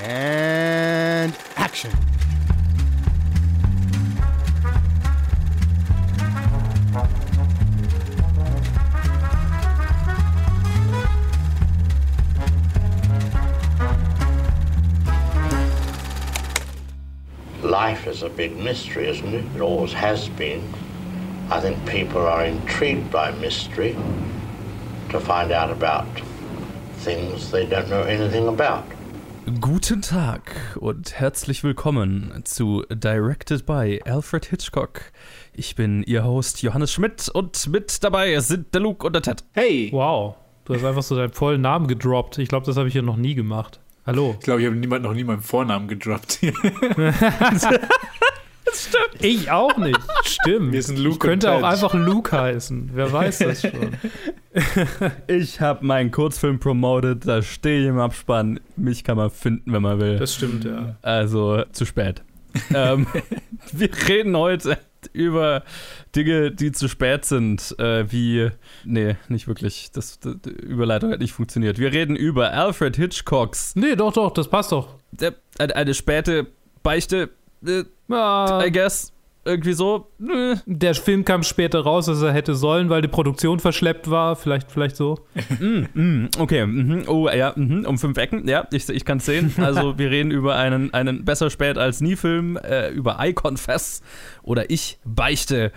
And action. Life is a big mystery, isn't it? It always has been. I think people are intrigued by mystery to find out about things they don't know anything about. Guten Tag und herzlich willkommen zu Directed by Alfred Hitchcock. Ich bin Ihr Host Johannes Schmidt und mit dabei sind der Luke und der Ted. Hey! Wow, du hast einfach so deinen vollen Namen gedroppt. Ich glaube, das habe ich hier noch nie gemacht. Hallo. Ich glaube, ich habe niemand, noch nie meinen Vornamen gedroppt. Ich auch nicht. Stimmt. Wir sind Luke ich könnte und auch einfach Luke heißen. Wer weiß das schon. Ich habe meinen Kurzfilm promoted, da stehe ich im Abspann. Mich kann man finden, wenn man will. Das stimmt, ja. Also zu spät. ähm, wir reden heute über Dinge, die zu spät sind, äh, wie. Nee, nicht wirklich. Das, das, die Überleitung hat nicht funktioniert. Wir reden über Alfred Hitchcocks. Nee, doch, doch, das passt doch. Äh, eine, eine späte Beichte, I guess. Irgendwie so. Äh. der Film kam später raus, als er hätte sollen, weil die Produktion verschleppt war. Vielleicht, vielleicht so. Mm, okay, mhm. oh ja, mhm. um fünf Ecken, ja, ich, ich kann es sehen. Also wir reden über einen, einen besser spät als nie Film, äh, über I Confess oder Ich beichte.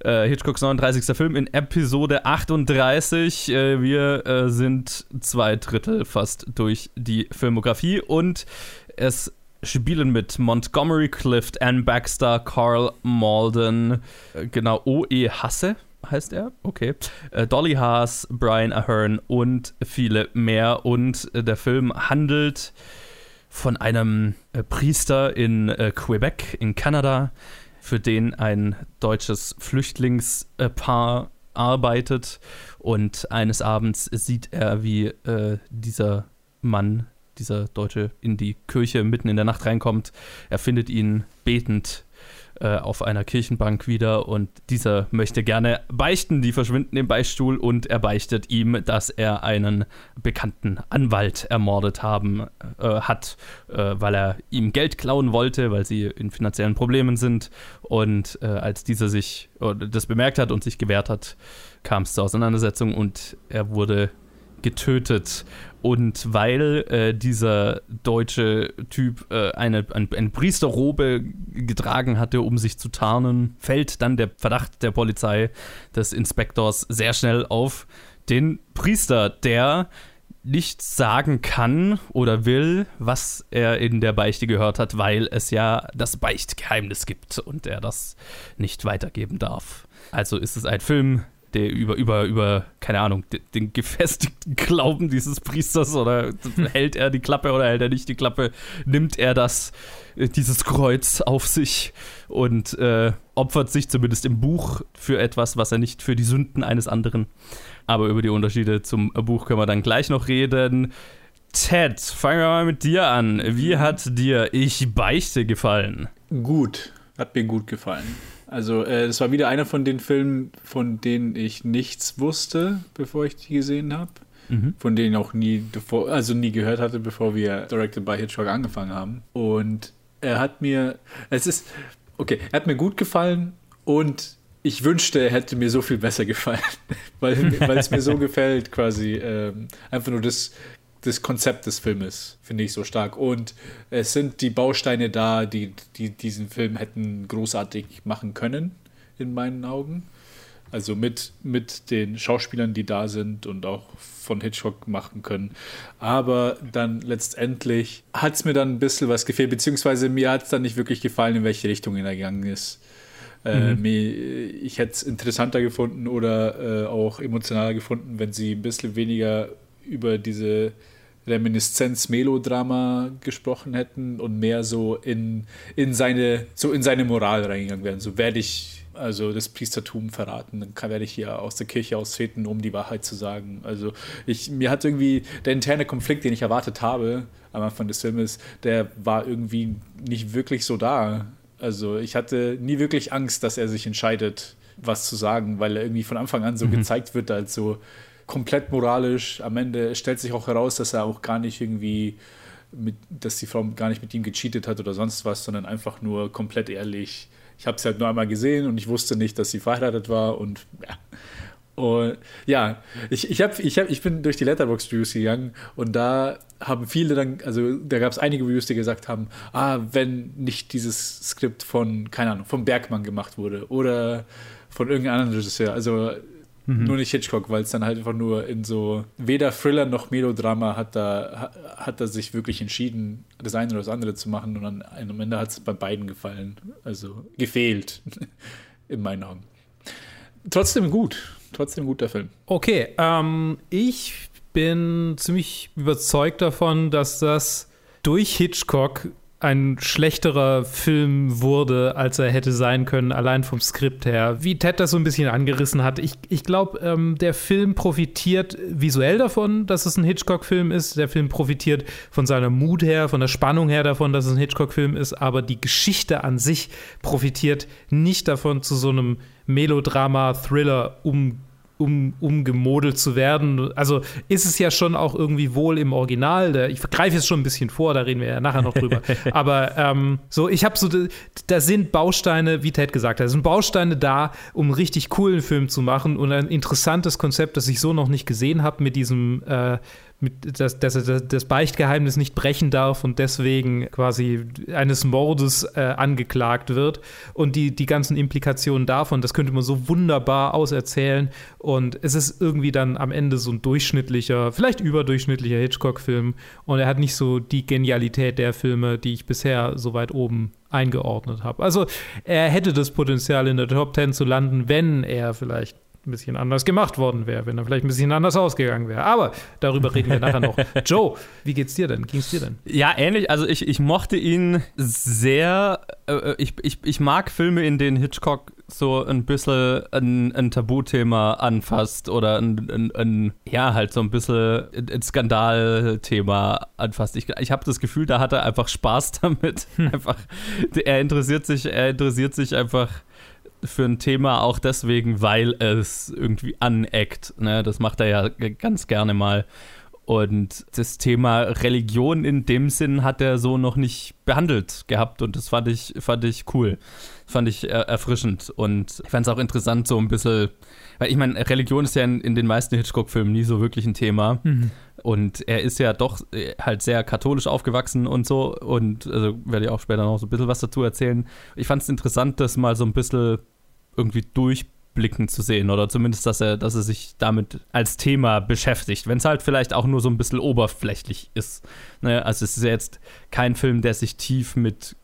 Äh, Hitchcocks 39. Film in Episode 38. Äh, wir äh, sind zwei Drittel fast durch die Filmografie und es spielen mit Montgomery Clift, Ann Baxter, Carl Malden, äh, genau, O.E. Hasse heißt er, okay, äh, Dolly Haas, Brian Ahern und viele mehr. Und äh, der Film handelt von einem Priester in Quebec in Kanada, für den ein deutsches Flüchtlingspaar arbeitet. Und eines Abends sieht er, wie äh, dieser Mann, dieser Deutsche, in die Kirche mitten in der Nacht reinkommt. Er findet ihn betend äh, auf einer Kirchenbank wieder und dieser möchte gerne beichten. Die verschwinden im Beichtstuhl und er beichtet ihm, dass er einen bekannten Anwalt ermordet haben äh, hat, äh, weil er ihm Geld klauen wollte, weil sie in finanziellen Problemen sind. Und äh, als dieser sich äh, das bemerkt hat und sich gewehrt hat, kam es zur Auseinandersetzung und er wurde getötet. Und weil äh, dieser deutsche Typ äh, eine, ein, eine Priesterrobe getragen hatte, um sich zu tarnen, fällt dann der Verdacht der Polizei, des Inspektors, sehr schnell auf den Priester, der nicht sagen kann oder will, was er in der Beichte gehört hat, weil es ja das Beichtgeheimnis gibt und er das nicht weitergeben darf. Also ist es ein Film, der über, über, über, keine Ahnung, de- den gefestigten Glauben dieses Priesters oder hält er die Klappe oder hält er nicht die Klappe, nimmt er das, äh, dieses Kreuz auf sich und äh, opfert sich zumindest im Buch für etwas, was er nicht für die Sünden eines anderen. Aber über die Unterschiede zum Buch können wir dann gleich noch reden. Ted, fangen wir mal mit dir an. Wie hat dir Ich beichte gefallen? Gut, hat mir gut gefallen. Also, äh, es war wieder einer von den Filmen, von denen ich nichts wusste, bevor ich die gesehen habe. Mhm. Von denen ich auch nie, davor, also nie gehört hatte, bevor wir Directed by Hitchcock angefangen haben. Und er hat mir, es ist, okay, er hat mir gut gefallen und ich wünschte, er hätte mir so viel besser gefallen, weil, weil es mir so gefällt, quasi ähm, einfach nur das, das Konzept des Filmes finde ich so stark. Und es sind die Bausteine da, die, die diesen Film hätten großartig machen können, in meinen Augen. Also mit, mit den Schauspielern, die da sind und auch von Hitchcock machen können. Aber dann letztendlich hat es mir dann ein bisschen was gefehlt, beziehungsweise mir hat es dann nicht wirklich gefallen, in welche Richtung er gegangen ist. Äh, mir, ich hätte es interessanter gefunden oder äh, auch emotionaler gefunden, wenn sie ein bisschen weniger über diese Reminiszenz-Melodrama gesprochen hätten und mehr so in, in, seine, so in seine Moral reingegangen wären. So werde ich also das Priestertum verraten, dann kann, werde ich hier aus der Kirche austreten, um die Wahrheit zu sagen. Also ich, mir hat irgendwie der interne Konflikt, den ich erwartet habe am Anfang des Filmes, der war irgendwie nicht wirklich so da. Also ich hatte nie wirklich Angst, dass er sich entscheidet, was zu sagen, weil er irgendwie von Anfang an so gezeigt wird als so komplett moralisch. Am Ende stellt sich auch heraus, dass er auch gar nicht irgendwie mit, dass die Frau gar nicht mit ihm gecheatet hat oder sonst was, sondern einfach nur komplett ehrlich. Ich habe sie halt nur einmal gesehen und ich wusste nicht, dass sie verheiratet war und ja. Und ja, ich, ich, hab, ich, hab, ich bin durch die Letterbox Reviews gegangen und da haben viele dann, also da gab es einige Reviews, die gesagt haben, ah, wenn nicht dieses Skript von, keine Ahnung, vom Bergmann gemacht wurde oder von irgendeinem anderen Regisseur, also mhm. nur nicht Hitchcock, weil es dann halt einfach nur in so weder Thriller noch Melodrama hat da hat er sich wirklich entschieden, das eine oder das andere zu machen und dann am Ende hat es bei beiden gefallen, also gefehlt in meinen Augen. Trotzdem gut trotzdem guter Film. Okay, ähm, ich bin ziemlich überzeugt davon, dass das durch Hitchcock ein schlechterer Film wurde, als er hätte sein können, allein vom Skript her. Wie Ted das so ein bisschen angerissen hat. Ich, ich glaube, ähm, der Film profitiert visuell davon, dass es ein Hitchcock-Film ist. Der Film profitiert von seiner Mut her, von der Spannung her davon, dass es ein Hitchcock-Film ist. Aber die Geschichte an sich profitiert nicht davon, zu so einem Melodrama-Thriller um um, umgemodelt zu werden. Also ist es ja schon auch irgendwie wohl im Original. Der, ich greife jetzt schon ein bisschen vor, da reden wir ja nachher noch drüber. Aber ähm, so, ich habe so, da sind Bausteine, wie Ted gesagt hat, sind Bausteine da, um einen richtig coolen Film zu machen und ein interessantes Konzept, das ich so noch nicht gesehen habe mit diesem äh, mit, dass, dass er das Beichtgeheimnis nicht brechen darf und deswegen quasi eines Mordes äh, angeklagt wird. Und die, die ganzen Implikationen davon, das könnte man so wunderbar auserzählen. Und es ist irgendwie dann am Ende so ein durchschnittlicher, vielleicht überdurchschnittlicher Hitchcock-Film. Und er hat nicht so die Genialität der Filme, die ich bisher so weit oben eingeordnet habe. Also er hätte das Potenzial, in der Top 10 zu landen, wenn er vielleicht ein bisschen anders gemacht worden wäre, wenn er vielleicht ein bisschen anders ausgegangen wäre. Aber darüber reden wir nachher noch. Joe, wie geht's dir denn? Ging's dir denn? Ja, ähnlich. Also ich, ich mochte ihn sehr. Äh, ich, ich, ich mag Filme, in denen Hitchcock so ein bisschen ein, ein Tabuthema anfasst oder ein, ein, ein, ja, halt so ein bisschen ein Skandalthema anfasst. Ich, ich habe das Gefühl, da hat er einfach Spaß damit. Hm. Einfach, er interessiert sich, er interessiert sich einfach für ein Thema auch deswegen, weil es irgendwie aneckt. Ne? Das macht er ja ganz gerne mal. Und das Thema Religion in dem Sinn hat er so noch nicht behandelt gehabt und das fand ich, fand ich cool. Fand ich er erfrischend und ich fand es auch interessant, so ein bisschen, weil ich meine, Religion ist ja in, in den meisten Hitchcock-Filmen nie so wirklich ein Thema. Mhm. Und er ist ja doch äh, halt sehr katholisch aufgewachsen und so. Und also werde ich auch später noch so ein bisschen was dazu erzählen. Ich fand es interessant, das mal so ein bisschen irgendwie durchblicken zu sehen oder zumindest, dass er, dass er sich damit als Thema beschäftigt, wenn es halt vielleicht auch nur so ein bisschen oberflächlich ist. Ne? Also es ist ja jetzt kein Film, der sich tief mit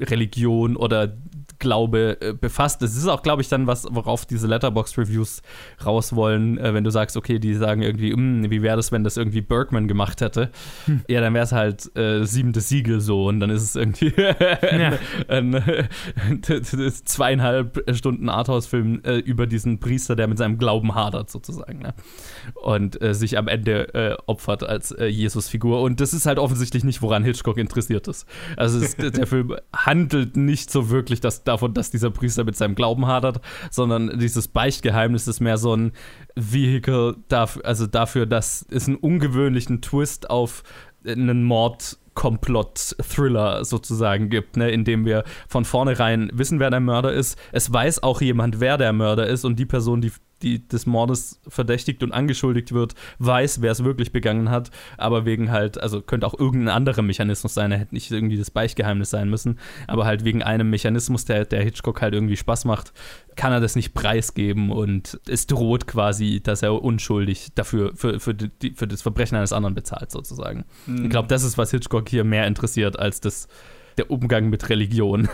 Religion oder Glaube äh, befasst. Das ist auch, glaube ich, dann was, worauf diese Letterbox-Reviews raus wollen, äh, wenn du sagst, okay, die sagen irgendwie, hm, wie wäre das, wenn das irgendwie Bergman gemacht hätte? Hm. Ja, dann wäre es halt äh, siebentes Siegel so und dann ist es irgendwie ein, ein, ein, ein, zweieinhalb Stunden Arthouse-Film äh, über diesen Priester, der mit seinem Glauben hadert, sozusagen. Ne? Und äh, sich am Ende äh, opfert als Jesus-Figur. Und das ist halt offensichtlich nicht, woran Hitchcock interessiert ist. Also es, der Film handelt nicht so wirklich, dass davon, dass dieser Priester mit seinem Glauben hadert, sondern dieses Beichtgeheimnis ist mehr so ein Vehikel dafür, also dafür, dass es einen ungewöhnlichen Twist auf einen Mord Komplott-Thriller sozusagen gibt, ne, in dem wir von vornherein wissen, wer der Mörder ist. Es weiß auch jemand, wer der Mörder ist und die Person, die die des Mordes verdächtigt und angeschuldigt wird, weiß, wer es wirklich begangen hat, aber wegen halt, also könnte auch irgendein anderer Mechanismus sein, er hätte nicht irgendwie das Beichtgeheimnis sein müssen, aber halt wegen einem Mechanismus, der, der Hitchcock halt irgendwie Spaß macht, kann er das nicht preisgeben und es droht quasi, dass er unschuldig dafür, für, für, die, für das Verbrechen eines anderen bezahlt, sozusagen. Mhm. Ich glaube, das ist, was Hitchcock hier mehr interessiert, als das, der Umgang mit Religion.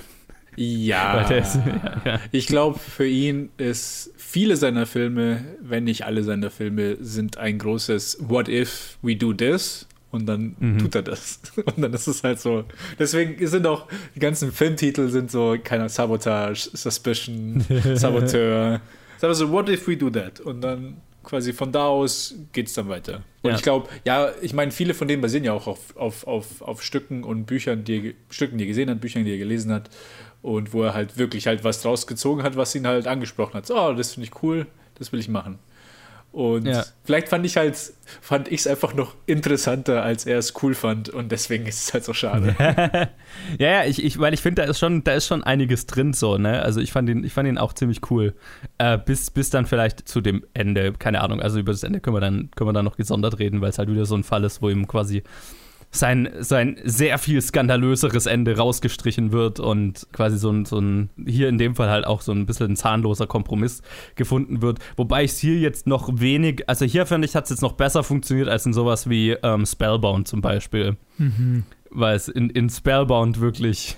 Ja, ist, ja, ja. ich glaube, für ihn ist viele seiner Filme, wenn nicht alle seiner Filme, sind ein großes What if we do this? Und dann mhm. tut er das. Und dann ist es halt so. Deswegen sind auch die ganzen Filmtitel sind so, keine Sabotage, Suspicion, Saboteur. Also, what if we do that? Und dann quasi von da aus geht es dann weiter. Und ja. ich glaube, ja, ich meine, viele von denen basieren ja auch auf, auf, auf, auf Stücken und Büchern, die er, Stücken, die er gesehen hat, Büchern, die er gelesen hat und wo er halt wirklich halt was draus gezogen hat, was ihn halt angesprochen hat. So, oh, das finde ich cool, das will ich machen. Und Ja. vielleicht fand ich halt, fand ich es einfach noch interessanter, als er es cool fand. Und deswegen ist es halt so schade. Ja, ja, ich, ich, weil ich finde, da ist schon, da ist schon einiges drin so, ne? Also ich fand ihn, ich fand ihn auch ziemlich cool. Äh, bis, bis dann vielleicht zu dem Ende, keine Ahnung, also über das Ende können wir dann, können wir dann noch gesondert reden, weil es halt wieder so ein Fall ist, wo ihm quasi sein, sein sehr viel skandalöseres Ende rausgestrichen wird und quasi so ein, so ein, hier in dem Fall halt auch so ein bisschen ein zahnloser Kompromiss gefunden wird. Wobei ich es hier jetzt noch wenig, also hier finde ich, hat es jetzt noch besser funktioniert als in sowas wie ähm, Spellbound zum Beispiel weil es in, in Spellbound wirklich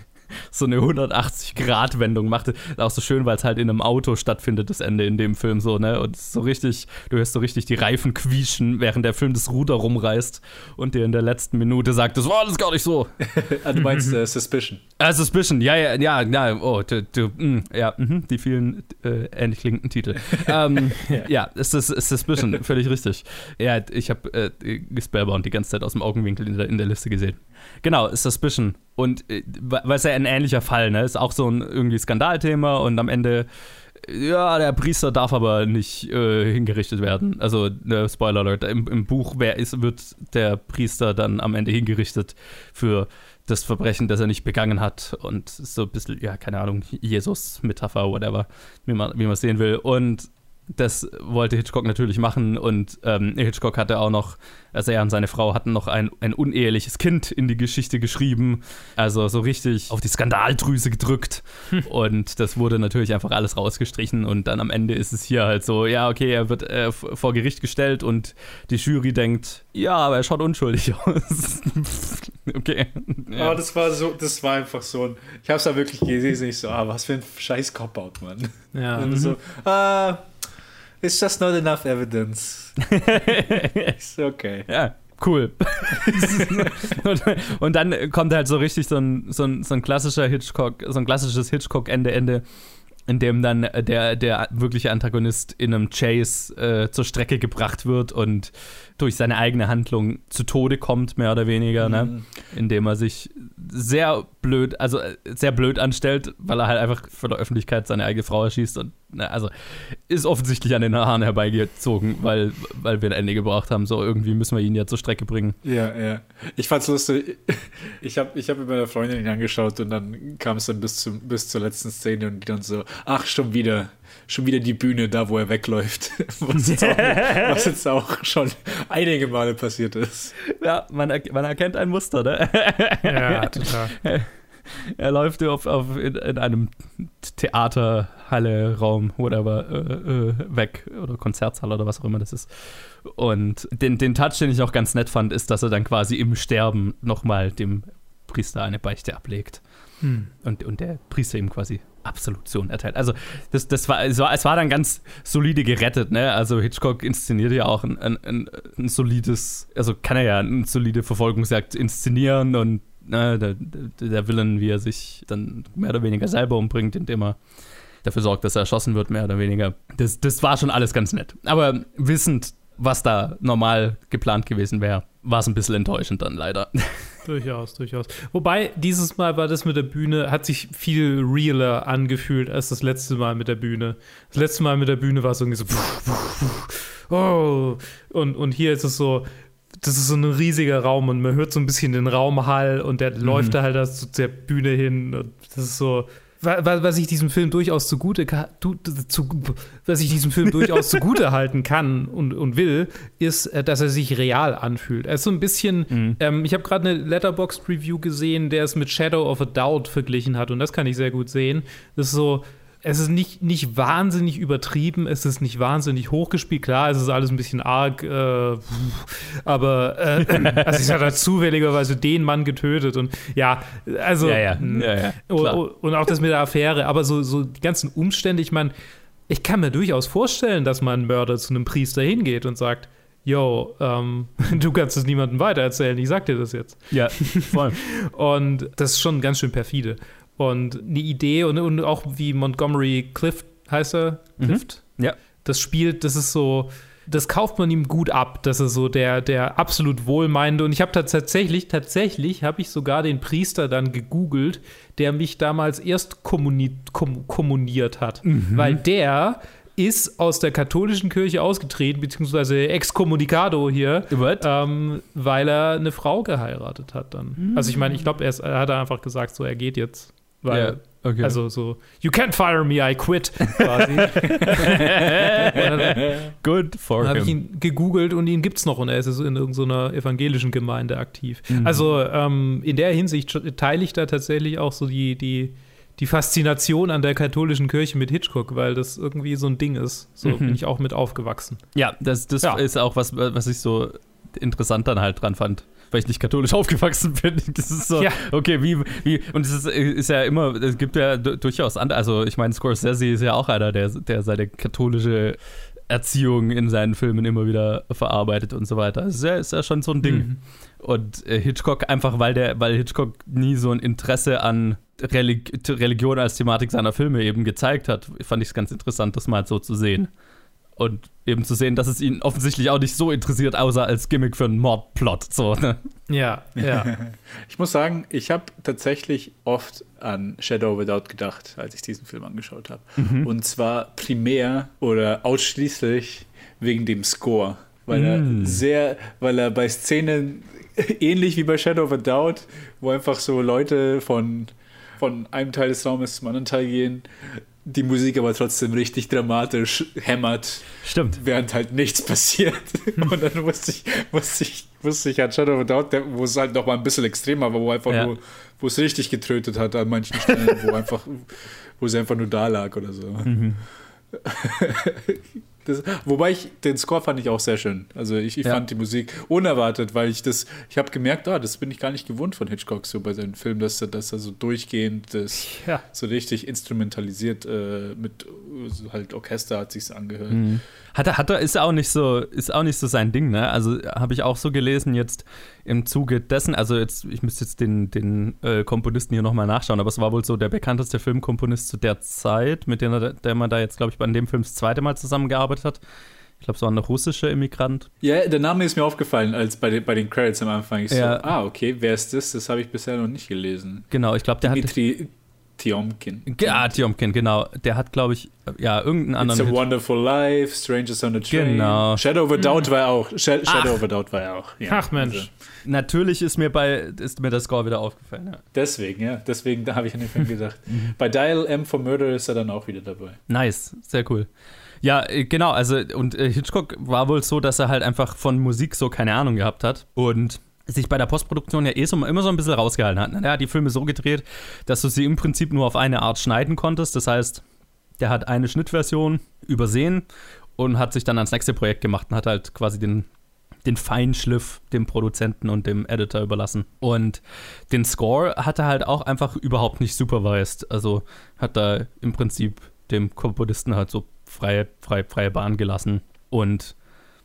so eine 180-Grad-Wendung machte. Auch so schön, weil es halt in einem Auto stattfindet, das Ende in dem Film so, ne? Und es ist so richtig, du hörst so richtig die Reifen quietschen, während der Film das Ruder rumreißt und dir in der letzten Minute sagt, das war alles gar nicht so. Ah, du meinst äh, Suspicion. Ah, Suspicion, ja, ja, ja, ja, oh, du, du mm, ja, mhm, die vielen äh, ähnlich klingenden Titel. ähm, ja, es ist, es ist Suspicion, völlig richtig. Ja, ich habe äh, Spellbound die ganze Zeit aus dem Augenwinkel in der, in der Liste gesehen. Genau, Suspicion. Und äh, weil es ja ein ähnlicher Fall, ne? Ist auch so ein irgendwie Skandalthema und am Ende, ja, der Priester darf aber nicht äh, hingerichtet werden. Also, ne, Spoiler Alert, im, im Buch wer ist, wird der Priester dann am Ende hingerichtet für das Verbrechen, das er nicht begangen hat. Und so ein bisschen, ja, keine Ahnung, Jesus-Metapher, whatever, wie man wie man es sehen will. Und das wollte Hitchcock natürlich machen und ähm, Hitchcock hatte auch noch, also er und seine Frau hatten noch ein, ein uneheliches Kind in die Geschichte geschrieben, also so richtig auf die Skandaldrüse gedrückt und das wurde natürlich einfach alles rausgestrichen und dann am Ende ist es hier halt so, ja okay, er wird äh, vor Gericht gestellt und die Jury denkt, ja, aber er schaut unschuldig aus. okay. Ja. Aber das war so, das war einfach so ein. Ich hab's da wirklich gesehen, ich so, ah, was für ein scheiß Cop-Out, Mann. Ja. Und so, ah, it's just not enough evidence. so, okay. Ja, cool. und, und dann kommt halt so richtig so ein, so ein, so ein klassischer Hitchcock, so ein klassisches Hitchcock-Ende-Ende, in dem dann der, der wirkliche Antagonist in einem Chase äh, zur Strecke gebracht wird und durch seine eigene Handlung zu Tode kommt, mehr oder weniger, ne? Indem er sich sehr blöd, also äh, sehr blöd anstellt, weil er halt einfach vor der Öffentlichkeit seine eigene Frau erschießt und na, also ist offensichtlich an den Haaren herbeigezogen, weil, weil wir ein Ende gebraucht haben. So irgendwie müssen wir ihn ja zur Strecke bringen. Ja, ja. Ich fand's lustig. Ich habe ich hab mit meiner Freundin ihn angeschaut und dann kam es dann bis, zum, bis zur letzten Szene und die dann so, ach, schon wieder, schon wieder die Bühne da, wo er wegläuft. Was jetzt auch, was jetzt auch schon einige Male passiert ist. Ja, man, er, man erkennt ein Muster, ne? ja, total. er läuft auf, auf in, in einem Theater, Halle, Raum, whatever, äh, äh, weg oder Konzertsaal oder was auch immer das ist. Und den, den Touch, den ich auch ganz nett fand, ist, dass er dann quasi im Sterben nochmal dem Priester eine Beichte ablegt. Hm. Und, und der Priester ihm quasi Absolution erteilt. Also das, das war, es war, es war dann ganz solide gerettet, ne? Also Hitchcock inszeniert ja auch ein, ein, ein, ein solides, also kann er ja eine solide Verfolgungsjagd inszenieren und ne, der, der, Villain, wie er sich dann mehr oder weniger selber umbringt, indem er dafür sorgt, dass er erschossen wird, mehr oder weniger. Das, das war schon alles ganz nett. Aber wissend, was da normal geplant gewesen wäre, war es ein bisschen enttäuschend dann leider. Durchaus, durchaus. Wobei, dieses Mal war das mit der Bühne, hat sich viel realer angefühlt als das letzte Mal mit der Bühne. Das letzte Mal mit der Bühne war es irgendwie so, oh, und, und hier ist es so, das ist so ein riesiger Raum und man hört so ein bisschen den Raumhall und der läuft da halt zu der Bühne hin und das ist so, wa- wa- was ich diesem Film durchaus zugute zu, was ich diesem Film durchaus zugute halten kann und, und will, ist, äh, dass er sich real anfühlt. Er ist so ein bisschen, ähm, ich habe gerade eine Letterboxd Review gesehen, der es mit Shadow of a Doubt verglichen hat und das kann ich sehr gut sehen. Das ist so, es ist nicht, nicht wahnsinnig übertrieben, es ist nicht wahnsinnig hochgespielt. Klar, es ist alles ein bisschen arg, äh, aber äh, also ich habe zufälligerweise den Mann getötet und ja, also ja, ja, mh. ja, oh, Und auch das mit der Affäre, aber so, so die ganzen Umstände, ich meine, ich kann mir durchaus vorstellen, dass mal ein Mörder zu einem Priester hingeht und sagt, yo, ähm, du kannst es niemandem weitererzählen, ich sag dir das jetzt. ja, voll. Und das ist schon ganz schön perfide. Und eine Idee und, und auch wie Montgomery Clift heißt er, Clift, Ja. das spielt, das ist so, das kauft man ihm gut ab, dass er so der, der absolut wohlmeinende. Und ich habe tatsächlich, tatsächlich habe ich sogar den Priester dann gegoogelt, der mich damals erst kommuni kom kommuniert hat, weil der ist aus der katholischen Kirche ausgetreten, beziehungsweise excommunicado hier, ähm, weil er eine Frau geheiratet hat dann. Also ich meine, ich glaube, er, ist- er hat einfach gesagt, so er geht jetzt. Weil, Ja, okay. Also so, you can't fire me, I quit, quasi. Good for Dann habe ich him. ihn gegoogelt und ihn gibt es noch und er ist in irgendeiner evangelischen Gemeinde aktiv. Mhm. Also ähm, in der Hinsicht teile ich da tatsächlich auch so die, die, die Faszination an der katholischen Kirche mit Hitchcock, weil das irgendwie so ein Ding ist. So Mhm. bin ich auch mit aufgewachsen. Ja, das, das Ja. ist auch was, was ich so interessant dann halt dran fand. Weil ich nicht katholisch aufgewachsen bin. Das ist so, Ja. okay, wie, wie, und es ist, ist ja immer, es gibt ja du- durchaus andere, also ich meine, Scorsese ist ja auch einer, der, der seine katholische Erziehung in seinen Filmen immer wieder verarbeitet und so weiter. Das ist ja, ist ja schon so ein Ding. Mhm. Und äh, Hitchcock einfach, weil der, weil Hitchcock nie so ein Interesse an Relig Religion als Thematik seiner Filme eben gezeigt hat, fand ich es ganz interessant, das mal so zu sehen. Und eben zu sehen, dass es ihn offensichtlich auch nicht so interessiert, außer als Gimmick für einen Mordplot. So, ne? Ja, ja. Ich muss sagen, ich habe tatsächlich oft an Shadow of a Doubt gedacht, als ich diesen Film angeschaut habe. Und zwar primär oder ausschließlich wegen dem Score. Weil Mm. er sehr, weil er bei Szenen ähnlich wie bei Shadow of a Doubt, wo einfach so Leute von, von einem Teil des Raumes zum anderen Teil gehen, die Musik aber trotzdem richtig dramatisch hämmert Stimmt. während halt nichts passiert. Und dann musste ich, musste ich, musste ich an Shadow of Doubt, wo es halt noch mal ein bisschen extremer war, wo einfach Ja. nur, wo es richtig getrötet hat an manchen Stellen, wo einfach, wo sie einfach nur da lag oder so. Das, wobei ich, den Score fand ich auch sehr schön. Also ich, ich Ja. fand die Musik unerwartet, weil ich das, ich habe gemerkt, ah, das bin ich gar nicht gewohnt von Hitchcock so bei seinen Filmen, dass er, dass er so durchgehend das ja. so richtig instrumentalisiert äh, mit so halt Orchester hat sich's angehört. Mhm. Hat er, hat er, ist auch nicht so, ist auch nicht so sein Ding, ne? Also habe ich auch so gelesen jetzt im Zuge dessen, also jetzt, ich müsste jetzt den, den äh, Komponisten hier nochmal nachschauen, aber es war wohl so der bekannteste Filmkomponist zu der Zeit, mit dem er, der man da jetzt, glaube ich, bei dem Film das zweite Mal zusammengearbeitet hat. Ich glaube, es war ein russischer Immigrant. Ja, der Name ist mir aufgefallen, als bei den, bei den Credits am Anfang. Ich Ja. so, ah, okay, wer ist das? Das habe ich bisher noch nicht gelesen. Genau, ich glaube, der hat. Tiomkin. Ja, Tiomkin, genau. Der hat, glaube ich, ja, irgendeinen It's a anderen. Hit. Wonderful Life, Strangers on a Train. Genau. Shadow of a Doubt war er auch. Sha Ach. Shadow of a Doubt war er auch. Ja, Ach Mensch. also Natürlich ist mir bei ist mir der Score wieder aufgefallen. Ja. deswegen, ja. Deswegen da habe ich an den Film gedacht. bei Dial M for Murder ist er dann auch wieder dabei. Nice, sehr cool. Ja, äh, genau, also und äh, Hitchcock war wohl so, dass er halt einfach von Musik so keine Ahnung gehabt hat und sich bei der Postproduktion ja eh so, immer so ein bisschen rausgehalten hat. Er hat die Filme so gedreht, dass du sie im Prinzip nur auf eine Art schneiden konntest. Das heißt, der hat eine Schnittversion übersehen und hat sich dann ans nächste Projekt gemacht und hat halt quasi den, den Feinschliff dem Produzenten und dem Editor überlassen. Und den Score hat er halt auch einfach überhaupt nicht supervised. Also hat er im Prinzip dem Komponisten halt so freie, freie, freie Bahn gelassen und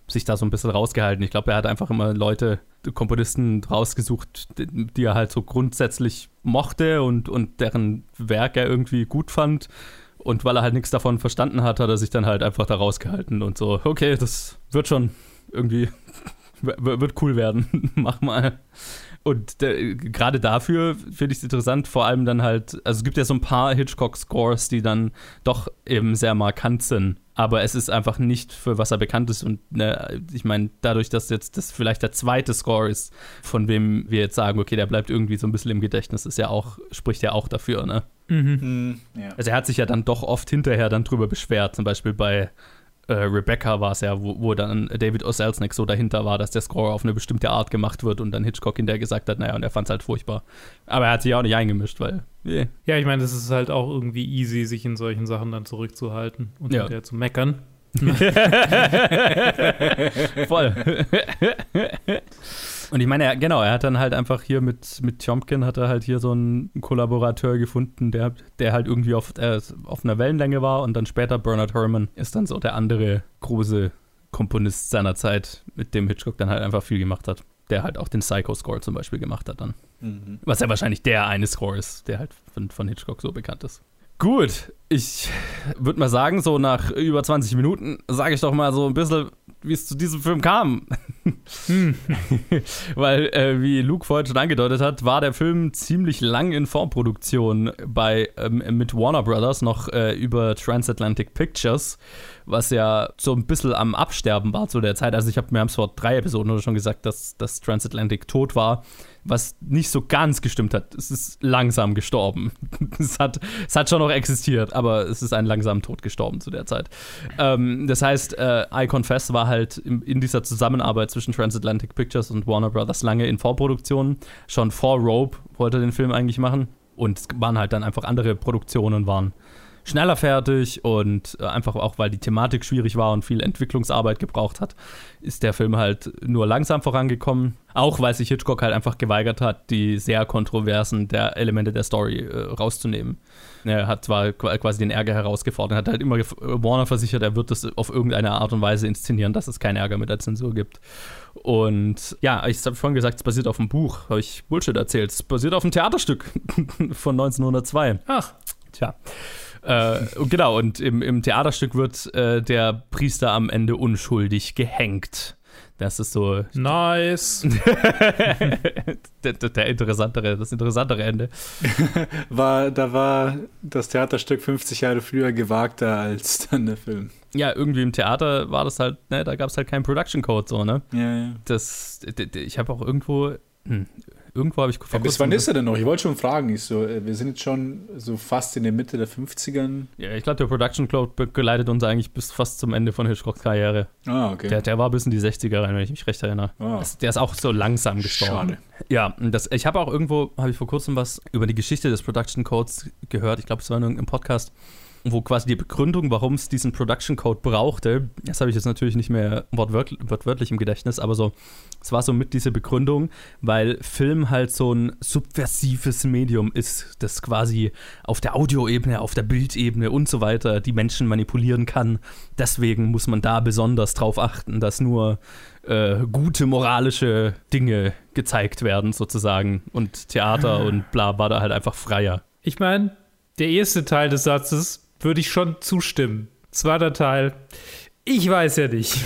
sich da so ein bisschen rausgehalten. Ich glaube, er hat einfach immer Leute, Komponisten rausgesucht, die er halt so grundsätzlich mochte und, und deren Werk er irgendwie gut fand. Und weil er halt nichts davon verstanden hat, hat er sich dann halt einfach da rausgehalten und so, okay, das wird schon irgendwie, wird cool werden, mach mal. Und gerade dafür finde ich es interessant, vor allem dann halt, also es gibt ja so ein paar Hitchcock-Scores, die dann doch eben sehr markant sind. Aber es ist einfach nicht, für was er bekannt ist. Und ne, ich meine, dadurch, dass jetzt das vielleicht der zweite Score ist, von wem wir jetzt sagen, okay, der bleibt irgendwie so ein bisschen im Gedächtnis, ist ja auch, spricht ja auch dafür, ne? Mhm. Hm, ja. Also er hat sich ja dann doch oft hinterher dann drüber beschwert. Zum Beispiel bei äh, Rebecca war es ja, wo, wo dann David O. Selznick so dahinter war, dass der Score auf eine bestimmte Art gemacht wird und dann Hitchcock hinterher gesagt hat, naja, und er fand es halt furchtbar. Aber er hat sich auch nicht eingemischt, weil, eh. Ja, ich meine, das ist halt auch irgendwie easy, sich in solchen Sachen dann zurückzuhalten und Ja. hinterher zu meckern. Voll. Und ich meine, er, genau, er hat dann halt einfach hier mit, mit Tjomkin hat er halt hier so einen Kollaborateur gefunden, der, der halt irgendwie auf, äh, auf einer Wellenlänge war und dann später Bernard Herrmann ist dann so der andere große Komponist seiner Zeit, mit dem Hitchcock dann halt einfach viel gemacht hat. Der halt auch den Psycho-Score zum Beispiel gemacht hat dann. Mhm. Was ja wahrscheinlich der eine Score ist, der halt von, von Hitchcock so bekannt ist. Gut, ich würde mal sagen, so nach über 20 Minuten sage ich doch mal so ein bisschen wie es zu diesem Film kam. Hm. Weil, äh, wie Luke vorhin schon angedeutet hat, war der Film ziemlich lang in Vorproduktion bei, ähm, mit Warner Brothers, noch äh, über Transatlantic Pictures, was ja so ein bisschen am Absterben war zu der Zeit. Also ich habe mir vor drei Episoden oder schon gesagt, dass, dass Transatlantic tot war was nicht so ganz gestimmt hat. Es ist langsam gestorben. es, hat, es hat schon noch existiert, aber es ist ein langsam Tod gestorben zu der Zeit. Ähm, das heißt, äh, I Confess war halt in, in, dieser Zusammenarbeit zwischen Transatlantic Pictures und Warner Brothers lange in Vorproduktion. Schon vor Rope wollte den Film eigentlich machen. Und es waren halt dann einfach andere Produktionen waren schneller fertig und äh, einfach auch, weil die Thematik schwierig war und viel Entwicklungsarbeit gebraucht hat, ist der Film halt nur langsam vorangekommen. Auch weil sich Hitchcock halt einfach geweigert hat, die sehr kontroversen der Elemente der Story äh, rauszunehmen. Er hat zwar quasi den Ärger herausgefordert, hat halt immer Warner versichert, er wird das auf irgendeine Art und Weise inszenieren, dass es keinen Ärger mit der Zensur gibt. Und ja, ich habe vorhin gesagt, es basiert auf einem Buch, habe ich Bullshit erzählt. Es basiert auf einem Theaterstück von 1902. Ach. Tja. Äh, genau, und im, im Theaterstück wird äh, der Priester am Ende unschuldig gehängt. Das ist so. Nice. der, der, interessantere, das interessantere Ende. war, da war das Theaterstück 50 Jahre früher gewagter als dann der Film. Ja, irgendwie im Theater war das halt, ne, da gab es halt keinen Production Code so, ne? Ja, ja. Das, ich habe auch irgendwo, hm, Irgendwo habe ich ja, Bis wann ist er denn noch? Ich wollte schon fragen. Ich so, äh, wir sind jetzt schon so fast in der Mitte der 50ern. Ja, ich glaube, der Production Cloud begleitet uns eigentlich bis fast zum Ende von Hitchcocks Karriere. Ah, okay. Der, der war bis in die 60er rein, wenn ich mich recht erinnere. Ah. Das, der ist auch so langsam gestorben. Schade. Ja, das, ich habe auch irgendwo, habe ich vor kurzem was über die Geschichte des Production Codes gehört. Ich glaube, es war in irgendeinem Podcast wo quasi die Begründung, warum es diesen Production Code brauchte, das habe ich jetzt natürlich nicht mehr wortwörtlich, wortwörtlich im Gedächtnis, aber so, es war so mit dieser Begründung, weil Film halt so ein subversives Medium ist, das quasi auf der Audioebene, auf der Bildebene und so weiter die Menschen manipulieren kann. Deswegen muss man da besonders drauf achten, dass nur äh, gute moralische Dinge gezeigt werden, sozusagen. Und Theater und bla war da halt einfach freier. Ich meine, der erste Teil des Satzes würde ich schon zustimmen. Zweiter Teil. Ich weiß ja nicht.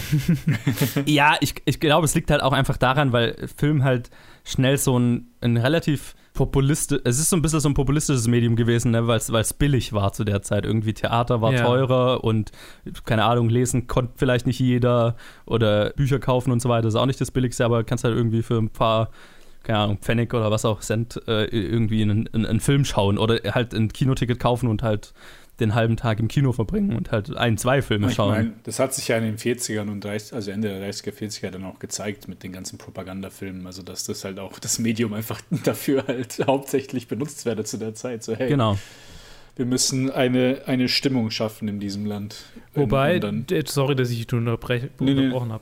ja, ich, ich glaube, es liegt halt auch einfach daran, weil Film halt schnell so ein, ein relativ populistisch, es ist so ein bisschen so ein populistisches Medium gewesen, ne, weil es billig war zu der Zeit. Irgendwie Theater war ja. teurer und keine Ahnung, lesen konnte vielleicht nicht jeder oder Bücher kaufen und so weiter. Das ist auch nicht das Billigste, aber kannst halt irgendwie für ein paar keine Ahnung, Pfennig oder was auch, Cent äh, irgendwie einen, einen, einen Film schauen oder halt ein Kinoticket kaufen und halt den halben Tag im Kino verbringen und halt ein, zwei Filme schauen. Ich mein, das hat sich ja in den 40ern und 30, also Ende der 30er, 40er dann auch gezeigt mit den ganzen Propagandafilmen. Also, dass das halt auch das Medium einfach dafür halt hauptsächlich benutzt werde zu der Zeit. So, hey, genau. wir müssen eine, eine Stimmung schaffen in diesem Land. Wobei, sorry, dass ich dich unterbrechen nee, nee. habe.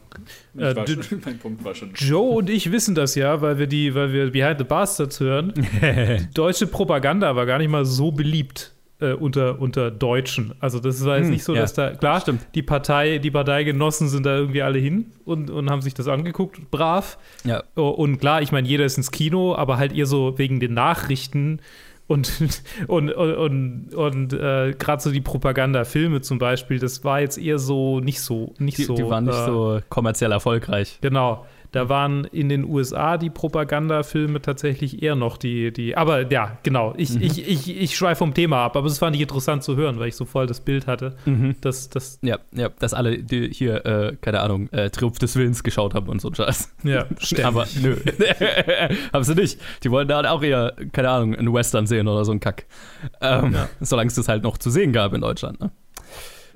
Äh, mein Punkt war schon. Joe und ich wissen das ja, weil wir die, weil wir Behind the Bastards hören. deutsche Propaganda war gar nicht mal so beliebt äh, unter, unter Deutschen. Also das war jetzt hm, nicht so, ja, dass da, klar, stimmt. die Partei, die Parteigenossen sind da irgendwie alle hin und, und haben sich das angeguckt, brav. Ja. Oh, und klar, ich meine, jeder ist ins Kino, aber halt eher so wegen den Nachrichten und, und, und, und, und äh, gerade so die Propagandafilme zum Beispiel, das war jetzt eher so nicht so, nicht die, so. Die waren nicht äh, so kommerziell erfolgreich. Genau. Da waren in den USA die Propagandafilme tatsächlich eher noch die, die aber ja, genau, ich, mhm. ich, ich, ich schweife vom Thema ab, aber es fand ich interessant zu hören, weil ich so voll das Bild hatte, mhm. dass, dass ja, ja, dass alle die hier, äh, keine Ahnung, äh, Triumph des Willens geschaut haben und so ein Scheiß. Ja, ständig. Aber nö, haben sie nicht. Die wollen da auch eher, keine Ahnung, einen Western sehen oder so ein Kack. Ähm, ja. Solange es das halt noch zu sehen gab in Deutschland, ne?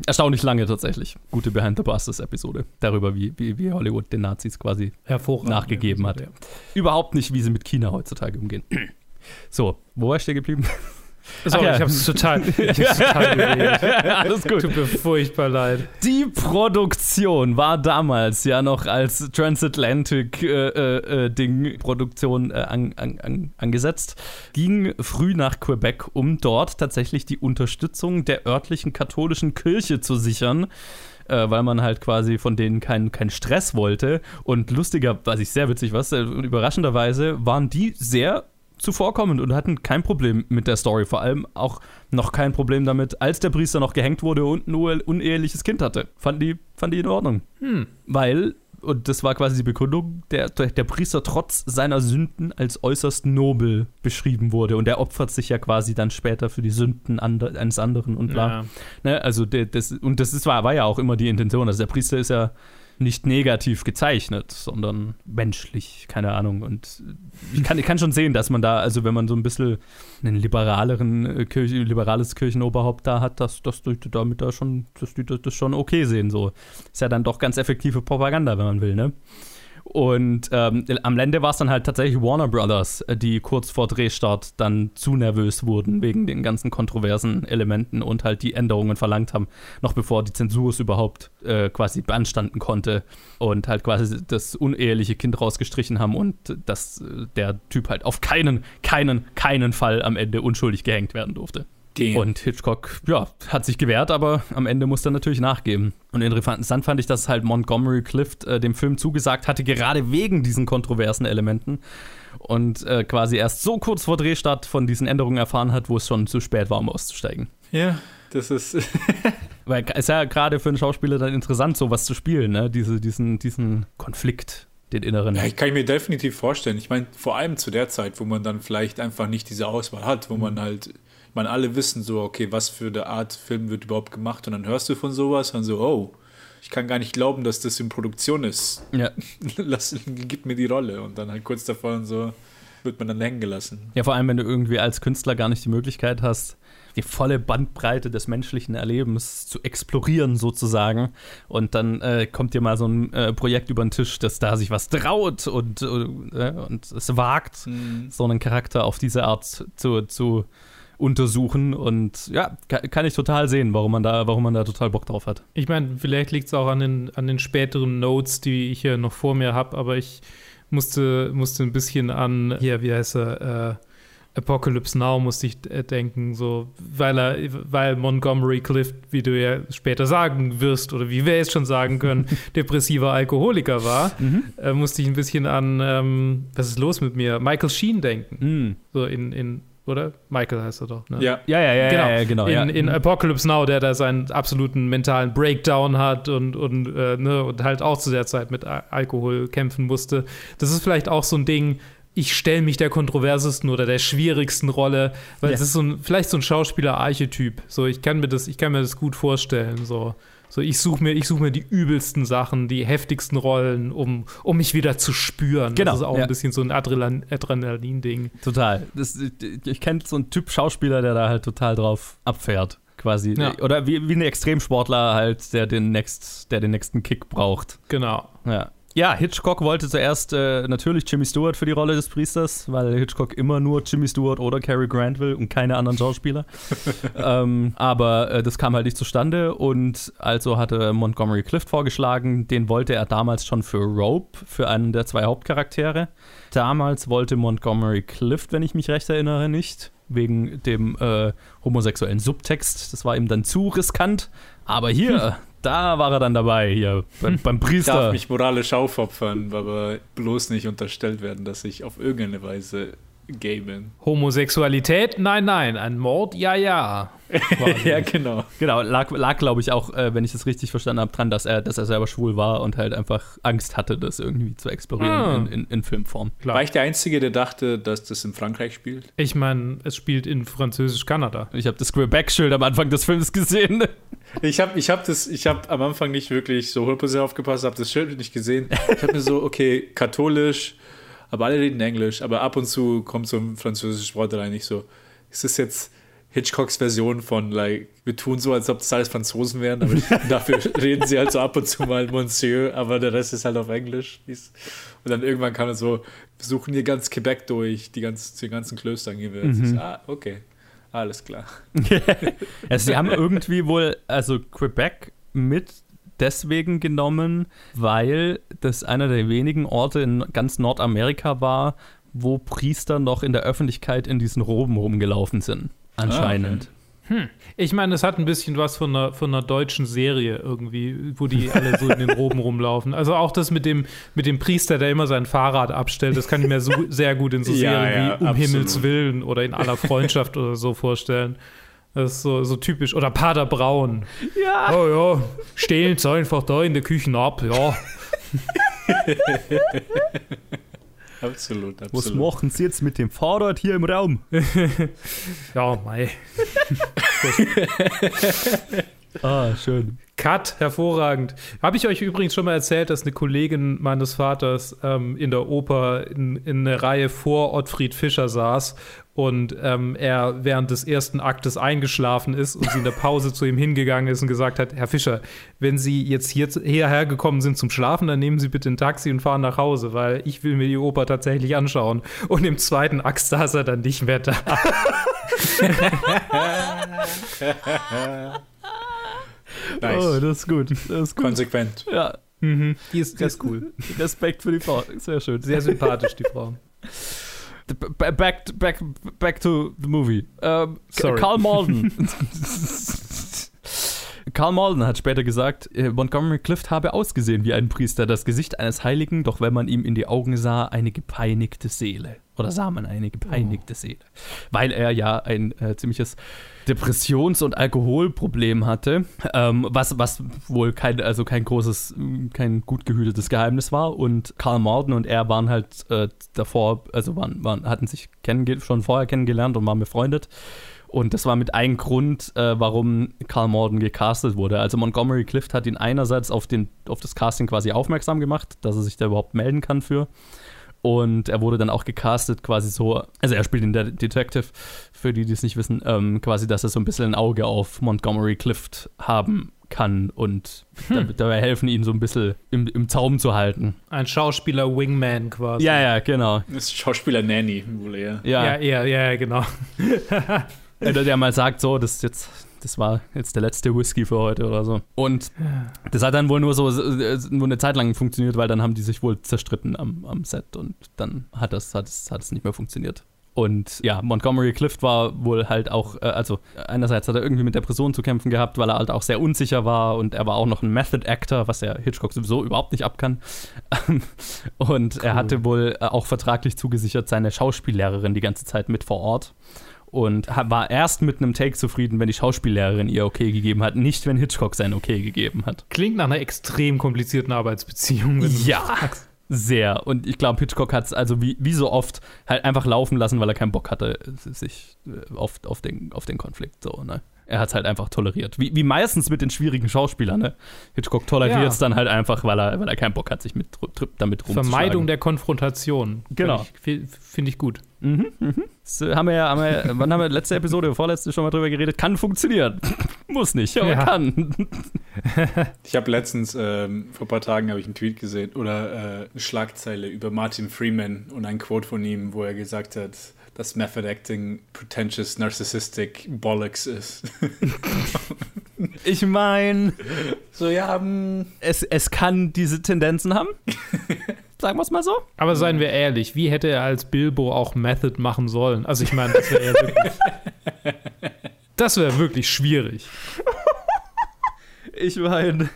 Erstaunlich lange tatsächlich. Gute Behind the Busters-Episode. Darüber, wie, wie, wie, Hollywood den Nazis quasi nachgegeben hat. Ja. Überhaupt nicht, wie sie mit China heutzutage umgehen. So, wo war ich stehen geblieben? Sorry, ja. ich hab's total, ich hab's total Alles gut. Tut mir furchtbar leid. Die Produktion war damals ja noch als Transatlantic äh, äh, Produktion äh, an, an, angesetzt. Ging früh nach Quebec, um dort tatsächlich die Unterstützung der örtlichen katholischen Kirche zu sichern. Äh, weil man halt quasi von denen keinen kein Stress wollte. Und lustiger, was ich sehr witzig was, äh, überraschenderweise waren die sehr zuvorkommend und hatten kein Problem mit der Story. Vor allem auch noch kein Problem damit, als der Priester noch gehängt wurde und ein uneheliches Kind hatte. Fand die, fand die in Ordnung. Hm. Weil, und das war quasi die Begründung, der, der Priester trotz seiner Sünden als äußerst nobel beschrieben wurde. Und er opfert sich ja quasi dann später für die Sünden ander, eines anderen und bla. Ja. Ne, also das, und das ist, war, war ja auch immer die Intention. Also der Priester ist ja nicht negativ gezeichnet, sondern menschlich, keine Ahnung. Und ich kann, ich kann schon sehen, dass man da, also wenn man so ein bisschen einen liberaleren äh, Kirche, liberales Kirchenoberhaupt da hat, dass, dass die damit da schon, dass die das schon okay sehen. So. Ist ja dann doch ganz effektive Propaganda, wenn man will, ne? Und ähm, am Ende war es dann halt tatsächlich Warner Brothers, äh, die kurz vor Drehstart dann zu nervös wurden wegen den ganzen kontroversen Elementen und halt die Änderungen verlangt haben, noch bevor die Zensur es überhaupt äh, quasi beanstanden konnte und halt quasi das uneheliche Kind rausgestrichen haben und dass äh, der Typ halt auf keinen, keinen, keinen Fall am Ende unschuldig gehängt werden durfte. Damn. Und Hitchcock, ja, hat sich gewehrt, aber am Ende musste er natürlich nachgeben. Und interessant fand ich, dass halt Montgomery Clift äh, dem Film zugesagt hatte, gerade wegen diesen kontroversen Elementen. Und äh, quasi erst so kurz vor Drehstart von diesen Änderungen erfahren hat, wo es schon zu spät war, um auszusteigen. Ja, das ist. Weil es ist ja gerade für einen Schauspieler dann interessant, sowas zu spielen, ne? Diese, diesen, diesen Konflikt, den inneren. Ja, ich kann mir definitiv vorstellen. Ich meine, vor allem zu der Zeit, wo man dann vielleicht einfach nicht diese Auswahl hat, wo man halt, meine, alle wissen so, okay, was für eine Art Film wird überhaupt gemacht und dann hörst du von sowas und so, oh, ich kann gar nicht glauben, dass das in Produktion ist. Ja. Lass, gib mir die Rolle und dann halt kurz davor und so wird man dann hängen gelassen. Ja, vor allem, wenn du irgendwie als Künstler gar nicht die Möglichkeit hast, die volle Bandbreite des menschlichen Erlebens zu explorieren sozusagen. Und dann äh, kommt dir mal so ein äh, Projekt über den Tisch, das da sich was traut und, äh, und es wagt, Mhm. so einen Charakter auf diese Art zu, zu untersuchen. Und ja, ka- kann ich total sehen, warum man da, warum man da total Bock drauf hat. Ich meine, vielleicht liegt es auch an den, an den späteren Notes, die ich hier noch vor mir habe, aber ich musste, musste ein bisschen an, hier, wie heißt er, äh, Apocalypse Now musste ich äh, denken, so, weil er, weil Montgomery Clift, wie du ja später sagen wirst, oder wie wir jetzt schon sagen können, depressiver Alkoholiker war, äh, musste ich ein bisschen an, ähm, was ist los mit mir, Michael Sheen denken. Mm. So in, in, oder? Michael heißt er doch, ne? Ja, Ja, ja, ja, genau, ja, ja, genau in, ja. in Apocalypse Now, der da seinen absoluten mentalen Breakdown hat und, und, äh, ne, und halt auch zu der Zeit mit Al Alkohol kämpfen musste. Das ist vielleicht auch so ein Ding, ich stelle mich der kontroversesten oder der schwierigsten Rolle, weil Ja. es ist so ein, vielleicht so ein Schauspieler-Archetyp. So, ich kann mir das, ich kann mir das gut vorstellen. So, so ich suche mir, ich suche mir die übelsten Sachen, die heftigsten Rollen, um, um mich wieder zu spüren. Genau, Das ist auch ja. ein bisschen so ein Adrenalin- Adrenalin-Ding. Total. Das, ich kenne so einen Typ Schauspieler, der da halt total drauf abfährt, quasi. Ja. Oder wie, wie ein Extremsportler halt, der den, next, der den nächsten Kick braucht. Genau. Ja. Ja, Hitchcock wollte zuerst äh, natürlich Jimmy Stewart für die Rolle des Priesters, weil Hitchcock immer nur Jimmy Stewart oder Cary Grant will und keine anderen Schauspieler. ähm, aber äh, das kam halt nicht zustande und also hatte Montgomery Clift vorgeschlagen, den wollte er damals schon für Rope, für einen der zwei Hauptcharaktere. Damals wollte Montgomery Clift, wenn ich mich recht erinnere, nicht. Wegen dem äh, homosexuellen Subtext. Das war ihm dann zu riskant. Aber hier, da war er dann dabei, hier beim, beim ich darf Priester. mich moralisch aufopfern, aber bloß nicht unterstellt werden, dass ich auf irgendeine Weise gay bin. Homosexualität? Nein, nein. Ein Mord? Ja, ja. Ja, genau. Genau, lag, lag glaube ich, auch, äh, wenn ich das richtig verstanden habe, dran, dass er, dass er selber schwul war und halt einfach Angst hatte, das irgendwie zu explorieren Ah. in, in, in Filmform. Klar. War ich der Einzige, der dachte, dass das in Frankreich spielt? Ich meine, es spielt in Französisch-Kanada. Ich habe das Quebec-Schild am Anfang des Films gesehen. Ich habe ich hab das, ich habe am Anfang nicht wirklich so 100% aufgepasst, habe das Schild nicht gesehen. Ich habe mir so, okay, katholisch, aber alle reden Englisch, aber ab und zu kommt so ein französisches Wort rein. Ich so, ist das jetzt Hitchcocks Version von, like, wir tun so, als ob das alles Franzosen wären, aber dafür reden sie halt so ab und zu mal Monsieur, aber der Rest ist halt auf Englisch. Und dann irgendwann kam es so, wir suchen hier ganz Quebec durch, die ganzen, die ganzen Klöstern gehen wir. Mhm. Ah, okay, alles klar. ja, sie haben irgendwie wohl, also Quebec mit deswegen genommen, weil das einer der wenigen Orte in ganz Nordamerika war, wo Priester noch in der Öffentlichkeit in diesen Roben rumgelaufen sind. Anscheinend. Ich meine, es hat ein bisschen was von einer, von einer deutschen Serie irgendwie, wo die alle so in den Roben rumlaufen. Also auch das mit dem, mit dem Priester, der immer sein Fahrrad abstellt, das kann ich mir so, sehr gut in so Ja, Serien ja, wie Um absolut. Himmels Willen oder in aller Freundschaft oder so vorstellen. Das ist so, so typisch. Oder Pater Braun. Ja. Oh ja, stehlen sie einfach da in der Küche ab, ja. Absolut, Was absolut. machen Sie jetzt mit dem Fahrrad hier im Raum? Ja, mei. Ah, schön. Cut, hervorragend. Habe ich euch übrigens schon mal erzählt, dass eine Kollegin meines Vaters ähm, in der Oper in, in einer Reihe vor Ottfried Fischer saß und ähm, er während des ersten Aktes eingeschlafen ist und sie in der Pause zu ihm hingegangen ist und gesagt hat, Herr Fischer, wenn Sie jetzt hier, hierher gekommen sind zum Schlafen, dann nehmen Sie bitte ein Taxi und fahren nach Hause, weil ich will mir die Oper tatsächlich anschauen. Und im zweiten Akt saß er dann nicht mehr da. Nice. Oh, das ist gut. Das ist gut. Konsequent. Ja, Mhm. Die ist, die ist cool. Respekt für die Frau. Sehr schön. Sehr sympathisch, die Frau. Back, back, back to the movie. Ähm, Sorry. Karl Malden. Karl Malden hat später gesagt, äh, Montgomery Clift habe ausgesehen wie ein Priester, das Gesicht eines Heiligen, doch wenn man ihm in die Augen sah, eine gepeinigte Seele. Oder sah man eine gepeinigte Seele. Weil er ja ein äh, ziemliches Depressions- und Alkoholproblem hatte, ähm, was, was wohl kein, also kein großes, kein gut gehütetes Geheimnis war. Und Karl Malden und er waren halt äh, davor, also waren, waren, hatten sich schon vorher kennengelernt und waren befreundet. Und das war mit ein Grund, äh, warum Karl Malden gecastet wurde. Also Montgomery Clift hat ihn einerseits auf, den, auf das Casting quasi aufmerksam gemacht, dass er sich da überhaupt melden kann für. Und er wurde dann auch gecastet, quasi so, also er spielt in der Detective, für die, die es nicht wissen, ähm, quasi, dass er so ein bisschen ein Auge auf Montgomery Clift haben kann und dabei, dabei helfen, ihn so ein bisschen im, im Zaum zu halten. Ein Schauspieler-Wingman quasi. Ja, ja, genau. Das ist Schauspieler Nanny wohl eher. Ja, Ja, ja, ja, genau. Oder der mal sagt, so, das ist jetzt, das war jetzt der letzte Whisky für heute oder so. Und das hat dann wohl nur so nur eine Zeit lang funktioniert, weil dann haben die sich wohl zerstritten am, am Set und dann hat das, hat es, hat es nicht mehr funktioniert. Und ja, Montgomery Clift war wohl halt auch, äh, also einerseits hat er irgendwie mit Depressionen zu kämpfen gehabt, weil er halt auch sehr unsicher war und er war auch noch ein Method Actor, was er Hitchcock sowieso überhaupt nicht ab kann. und er hatte wohl äh, auch vertraglich zugesichert seine Schauspiellehrerin die ganze Zeit mit vor Ort und war erst mit einem Take zufrieden, wenn die Schauspiellehrerin ihr okay gegeben hat, nicht wenn Hitchcock sein okay gegeben hat. Klingt nach einer extrem komplizierten Arbeitsbeziehung. Ja. Sehr. Und ich glaube, Hitchcock hat es also wie, wie so oft halt einfach laufen lassen, weil er keinen Bock hatte, sich äh, auf, auf, den, auf den Konflikt so, ne? Er hat es halt einfach toleriert. Wie, wie meistens mit den schwierigen Schauspielern, ne? Hitchcock toleriert es Ja. dann halt einfach, weil er, weil er keinen Bock hat, sich mit, damit rumzuschlagen. Vermeidung der Konfrontation. Genau. Finde ich, find ich gut. Mhm, mhm. Das äh, haben wir ja, haben wir, wann haben wir letzte Episode, vorletzte schon mal drüber geredet? Kann funktionieren. Muss nicht, aber Ja. kann. Ich habe letztens, ähm, vor ein paar Tagen habe ich einen Tweet gesehen oder äh, eine Schlagzeile über Martin Freeman und ein Quote von ihm, wo er gesagt hat, dass Method Acting pretentious, narcissistic bollocks ist. Ich meine, so, ja, mm, es, es kann diese Tendenzen haben. Sagen wir es mal so. Aber seien wir ehrlich, wie hätte er als Bilbo auch Method machen sollen? Also ich meine, das wäre ja wirklich. Das wäre wirklich schwierig. Ich meine,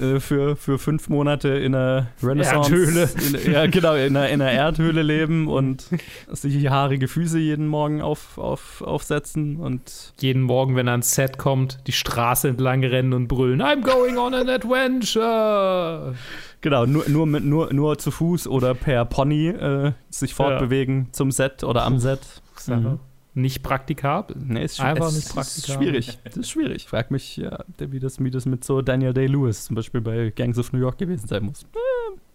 äh, für, für fünf Monate in einer Renaissance. Erdhöhle. In, ja, genau, in einer, in einer Erdhöhle leben und sich haarige Füße jeden Morgen auf, auf, aufsetzen und Jeden Morgen, wenn er ans Set kommt, die Straße entlang rennen und brüllen: I'm going on an adventure! genau, nur, nur, mit, nur, nur zu Fuß oder per Pony äh, sich fortbewegen zum Set oder am Set. Mhm. Nicht praktikabel. Nee, ist, Einfach es nicht ist praktikabel. schwierig. Das ist schwierig. Ich frag mich, ja, wie, das, wie das mit so Daniel Day-Lewis zum Beispiel bei Gangs of New York gewesen sein muss.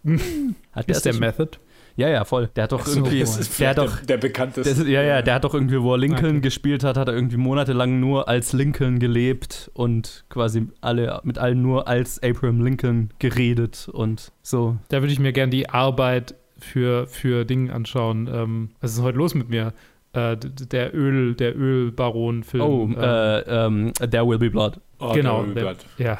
Äh, Hat Ist der Method? Ja, ja, voll. Der hat doch so, irgendwie. ist der hat doch. der, der bekannteste. Ist, ja, ja, der hat doch irgendwie, wo er Lincoln Okay. gespielt hat, hat er irgendwie monatelang nur als Lincoln gelebt und quasi alle mit allen nur als Abraham Lincoln geredet und so. Da würde ich mir gern die Arbeit für, für Dinge anschauen. Ähm, was ist heute los mit mir? Äh, der Öl, der Ölbaron-Film. Oh, ähm, äh, ähm, There Will Be Blood. oh, genau. der Der, Blood. ja.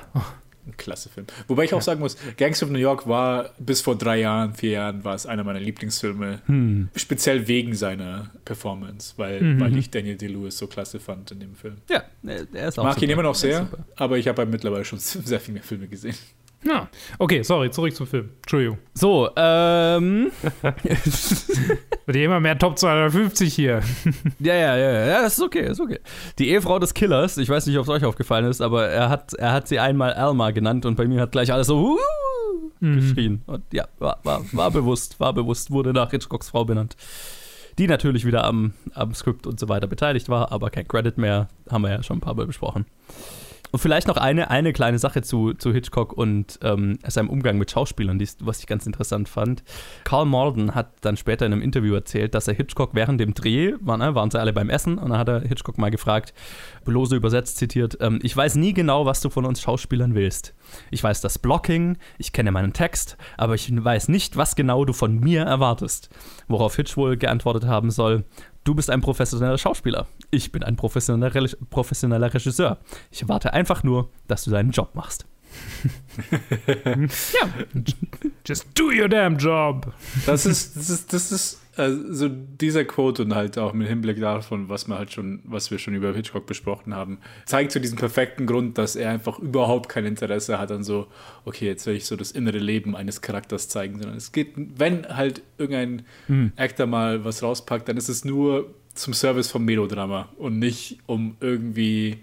ein klasse Film. Wobei ich auch sagen muss, Gangs of New York war bis vor drei Jahren, vier Jahren, war es einer meiner Lieblingsfilme. Hm. Speziell wegen seiner Performance, weil, Mhm. weil ich Daniel Day-Lewis so klasse fand in dem Film. Ja, er ist auch Mag ihn super. immer noch sehr, aber ich habe halt mittlerweile schon sehr viel mehr Filme gesehen. Ja. Okay, sorry, zurück zum Film. Entschuldigung. So, ähm. Wird immer mehr Top 250 hier. Ja, ja, ja, ja, ist okay, ist okay. Die Ehefrau des Killers, ich weiß nicht, ob es euch aufgefallen ist, aber er hat, er hat sie einmal Alma genannt und bei mir hat gleich alles so uh, Mhm. geschrien. Und ja, war, war, war bewusst, war bewusst, wurde nach Hitchcocks Frau benannt. Die natürlich wieder am, am Skript und so weiter beteiligt war, aber kein Credit mehr, haben wir ja schon ein paar Mal besprochen. Und vielleicht noch eine, eine kleine Sache zu, zu Hitchcock und ähm, seinem Umgang mit Schauspielern, die, was ich ganz interessant fand. Carl Malden hat dann später in einem Interview erzählt, dass er Hitchcock während dem Dreh, waren, ne, waren sie alle beim Essen, und dann hat er Hitchcock mal gefragt, lose übersetzt zitiert, ähm, ich weiß nie genau, was du von uns Schauspielern willst. Ich weiß das Blocking, ich kenne meinen Text, aber ich weiß nicht, was genau du von mir erwartest. Worauf Hitch wohl geantwortet haben soll, du bist ein professioneller Schauspieler, ich bin ein professioneller, Re- professioneller Regisseur. Ich erwarte einfach nur, dass du deinen Job machst. Just do your damn job. Das ist, das ist, das ist also so dieser Quote und halt auch mit Hinblick davon, was wir halt schon, was wir schon über Hitchcock besprochen haben, zeigt so diesen perfekten Grund, dass er einfach überhaupt kein Interesse hat an so, okay, jetzt will ich so das innere Leben eines Charakters zeigen, sondern es geht, wenn halt irgendein Actor mal was rauspackt, dann ist es nur zum Service vom Melodrama und nicht um irgendwie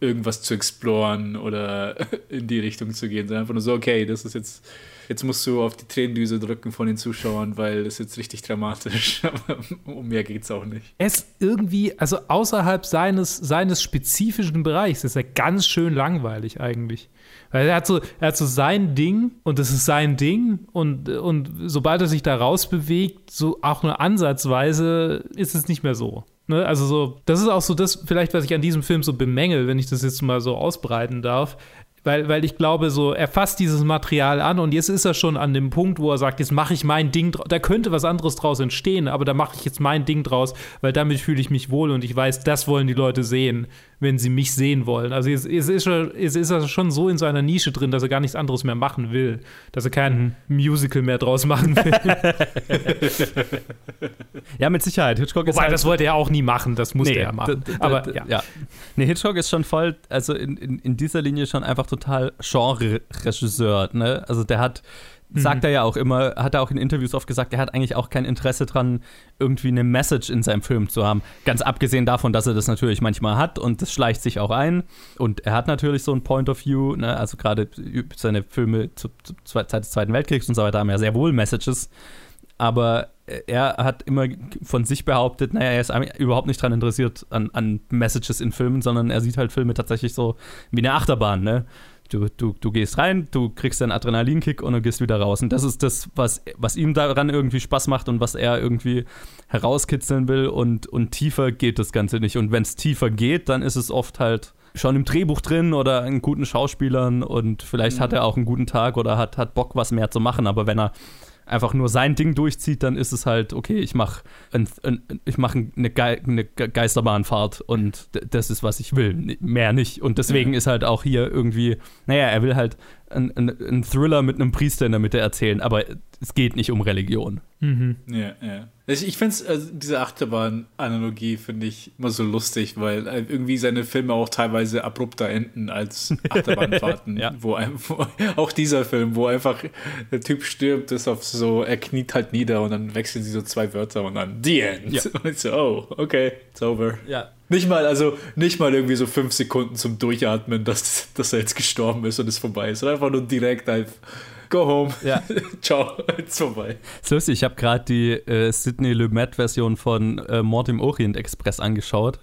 irgendwas zu exploren oder in die Richtung zu gehen, sondern einfach nur so, okay, das ist jetzt, jetzt musst du auf die Tränendüse drücken von den Zuschauern, weil das ist jetzt richtig dramatisch. Aber um mehr geht's auch nicht. Ist irgendwie, also außerhalb seines, seines spezifischen Bereichs, ist er ganz schön langweilig eigentlich. Weil er hat so, er hat so sein Ding und das ist sein Ding und, und sobald er sich da rausbewegt, so auch nur ansatzweise, ist es nicht mehr so. Ne? Also so, das ist auch so das, vielleicht, was ich an diesem Film so bemängel, wenn ich das jetzt mal so ausbreiten darf. Weil, weil ich glaube, so, er fasst dieses Material an und jetzt ist er schon an dem Punkt, wo er sagt, jetzt mache ich mein Ding draus. Da könnte was anderes draus entstehen, aber da mache ich jetzt mein Ding draus, weil damit fühle ich mich wohl und ich weiß, das wollen die Leute sehen, wenn sie mich sehen wollen. Also jetzt, ist, er schon so in seiner Nische drin, dass er gar nichts anderes mehr machen will. Dass er kein Musical mehr draus machen will. Ja, mit Sicherheit. Hitchcock ist Wobei, halt, das wollte er auch nie machen, das musste Nee, er machen. aber ja. ja. Nee, Hitchcock ist schon voll, also in, in, in dieser Linie schon einfach total Genre-Regisseur. Ne? Also der hat, sagt er ja auch immer, hat er auch in Interviews oft gesagt, er hat eigentlich auch kein Interesse dran, irgendwie eine Message in seinem Film zu haben. Ganz abgesehen davon, dass er das natürlich manchmal hat und das schleicht sich auch ein. Und er hat natürlich so ein Point of View, ne? also gerade seine Filme zu, zu Zeit des Zweiten Weltkriegs und so weiter haben ja sehr wohl Messages. Aber er hat immer von sich behauptet, naja, er ist überhaupt nicht daran interessiert an, an Messages in Filmen, sondern er sieht halt Filme tatsächlich so wie eine Achterbahn, ne? Du, du, du gehst rein, du kriegst einen Adrenalinkick und du gehst wieder raus. Und das ist das, was, was ihm daran irgendwie Spaß macht und was er irgendwie herauskitzeln will. Und, und tiefer geht das Ganze nicht. Und wenn es tiefer geht, dann ist es oft halt schon im Drehbuch drin oder in guten Schauspielern und vielleicht hat er auch einen guten Tag oder hat, hat Bock, was mehr zu machen. Aber wenn er einfach nur sein Ding durchzieht, dann ist es halt, okay, ich mache ein, ein, ich mach eine, Ge eine Ge- Geisterbahnfahrt und das ist, was ich will, mehr nicht. Und deswegen ist halt auch hier irgendwie, naja, er will halt einen Thriller mit einem Priester in der Mitte erzählen, aber es geht nicht um Religion. Mhm. Ja, ja. Ich, ich finde also diese Achterbahn-Analogie finde ich immer so lustig, weil äh, irgendwie seine Filme auch teilweise abrupter enden als Achterbahnfahrten. Ja. wo, ein, wo auch dieser Film, wo einfach der Typ stirbt, ist auf so, er kniet halt nieder und dann wechseln sie so zwei Wörter und dann The End. Ja. Und ich so, oh, okay, it's over. Ja. Nicht mal, also nicht mal irgendwie so fünf Sekunden zum Durchatmen, dass, dass er jetzt gestorben ist und es vorbei ist. Sondern einfach nur direkt einfach, go home, Ja. ciao, it's vorbei. ist lustig, ich habe gerade die äh, Sidney Lumet-Version von äh, Mord im Orient Express angeschaut.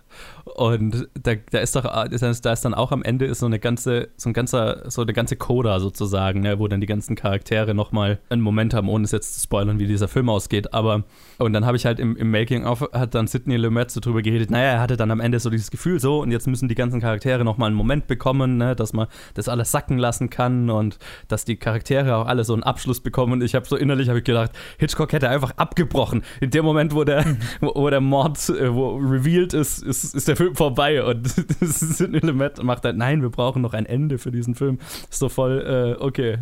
Und da, da ist doch, da ist da ist dann auch am Ende ist so eine ganze, so ein ganzer, so eine ganze Coda sozusagen, ne, wo dann die ganzen Charaktere nochmal einen Moment haben, ohne es jetzt zu spoilern, wie dieser Film ausgeht. Aber, und dann habe ich halt im, im Making-of, hat dann Sidney Lumet so drüber geredet, naja, er hatte dann am Ende so dieses Gefühl so, und jetzt müssen die ganzen Charaktere nochmal einen Moment bekommen, ne, dass man das alles sacken lassen kann und dass die Charaktere auch alle so einen Abschluss bekommen und ich habe so innerlich habe ich gedacht, Hitchcock hätte einfach abgebrochen. In dem Moment, wo der, wo, wo der Mord äh, wo revealed ist, ist, ist der Film vorbei und Sidney Lumet macht halt, nein, wir brauchen noch ein Ende für diesen Film. Ist so voll, äh, okay,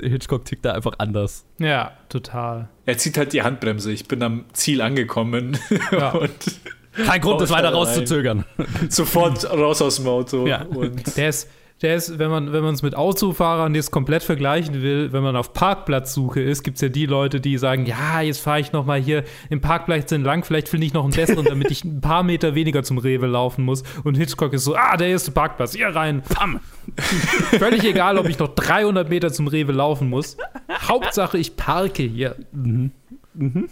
Hitchcock tickt da einfach anders. Ja, total. Er zieht halt die Handbremse. Ich bin am Ziel angekommen. Ja. und Kein Grund, das weiter rauszuzögern. sofort raus aus dem Auto. Ja. Und Der ist, der ist, wenn man wenn man es mit Autofahrern jetzt komplett vergleichen will, wenn man auf Parkplatzsuche ist, gibt es ja die Leute, die sagen, ja, jetzt fahre ich noch mal hier im Parkplatz entlang, vielleicht finde ich noch einen besseren, damit ich ein paar Meter weniger zum Rewe laufen muss. Und Hitchcock ist so, ah, der erste Parkplatz, hier rein, pam. Völlig egal, ob ich noch 300 Meter zum Rewe laufen muss. Hauptsache, ich parke hier.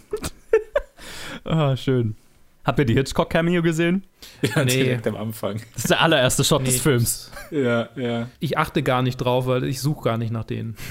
Ah, schön. Habt ihr die Hitchcock-Cameo gesehen? ja, Nee. direkt am Anfang. Das ist der allererste Shot des Nee. Films. Ja, ja. Ich achte gar nicht drauf, weil ich suche gar nicht nach denen.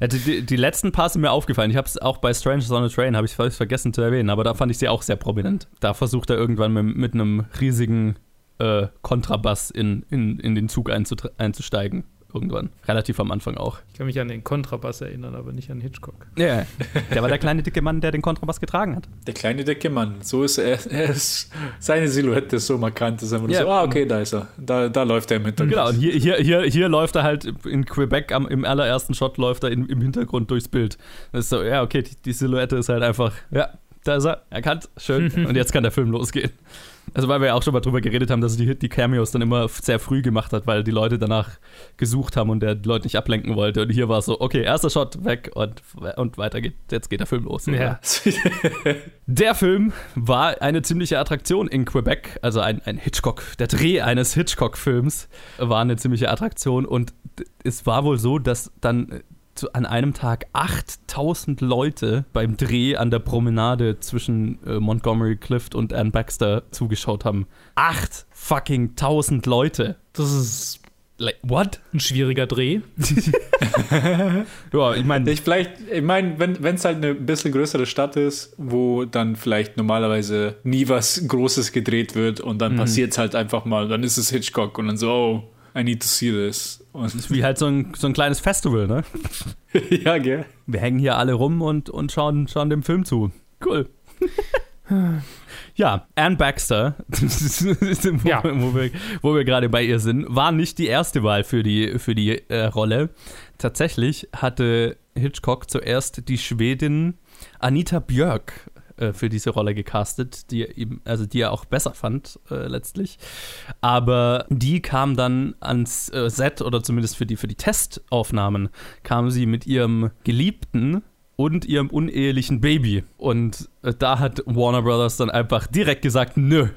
Ja, die, die, die letzten paar sind mir aufgefallen. Ich habe es auch bei Strangers on a Train, habe ich völlig vergessen zu erwähnen, aber da fand ich sie auch sehr prominent. Da versucht er irgendwann mit, mit einem riesigen äh, Kontrabass in, in, in den Zug einzusteigen. Irgendwann. Relativ am Anfang auch. Ich kann mich an den Kontrabass erinnern, aber nicht an Hitchcock. Ja, der war der kleine dicke Mann, der den Kontrabass getragen hat. Der kleine dicke Mann. So ist er. er ist, seine Silhouette ist so markant, dass er immer Ja. so, ah, okay, da ist er. Da, da läuft er im Hintergrund. Genau, und hier, hier, hier, hier läuft er halt in Quebec am, im allerersten Shot läuft er in, im Hintergrund durchs Bild. Das ist so, ja, okay, die, die Silhouette ist halt einfach, ja, da ist er, erkannt, schön. und jetzt kann der Film losgehen. Also, weil wir ja auch schon mal drüber geredet haben, dass er die, die Cameos dann immer sehr früh gemacht hat, weil die Leute danach gesucht haben und der die Leute nicht ablenken wollte. Und hier war es so, okay, erster Shot weg und, und weiter geht, jetzt geht der Film los. Ja. Der Film war eine ziemliche Attraktion in Quebec, also ein, ein Hitchcock, der Dreh eines Hitchcock-Films war eine ziemliche Attraktion und es war wohl so, dass dann zu, an einem Tag 8000 Leute beim Dreh an der Promenade zwischen äh, Montgomery Clift und Ann Baxter zugeschaut haben. Acht fucking 1000 Leute. Das ist Like, what? ein schwieriger Dreh. Ja, ich meine, Ich vielleicht, ich meine, wenn es halt eine bisschen größere Stadt ist, wo dann vielleicht normalerweise nie was Großes gedreht wird und dann passiert es halt einfach mal, dann ist es Hitchcock und dann so, oh, I need to see this. Und wie halt so ein, so ein kleines Festival, ne? ja, gell? wir hängen hier alle rum und, und schauen, schauen dem Film zu. Cool. ja, Anne Baxter, wo, Ja. wo wir, wo wir gerade bei ihr sind, war nicht die erste Wahl für die, für die äh, Rolle. Tatsächlich hatte Hitchcock zuerst die Schwedin Anita Björk äh, für diese Rolle gecastet, die er ihm, also die er auch besser fand äh, letztlich. Aber die kam dann ans äh, Set oder zumindest für die für die Testaufnahmen kam sie mit ihrem Geliebten und ihrem unehelichen Baby. Und äh, da hat Warner Brothers dann einfach direkt gesagt, nö.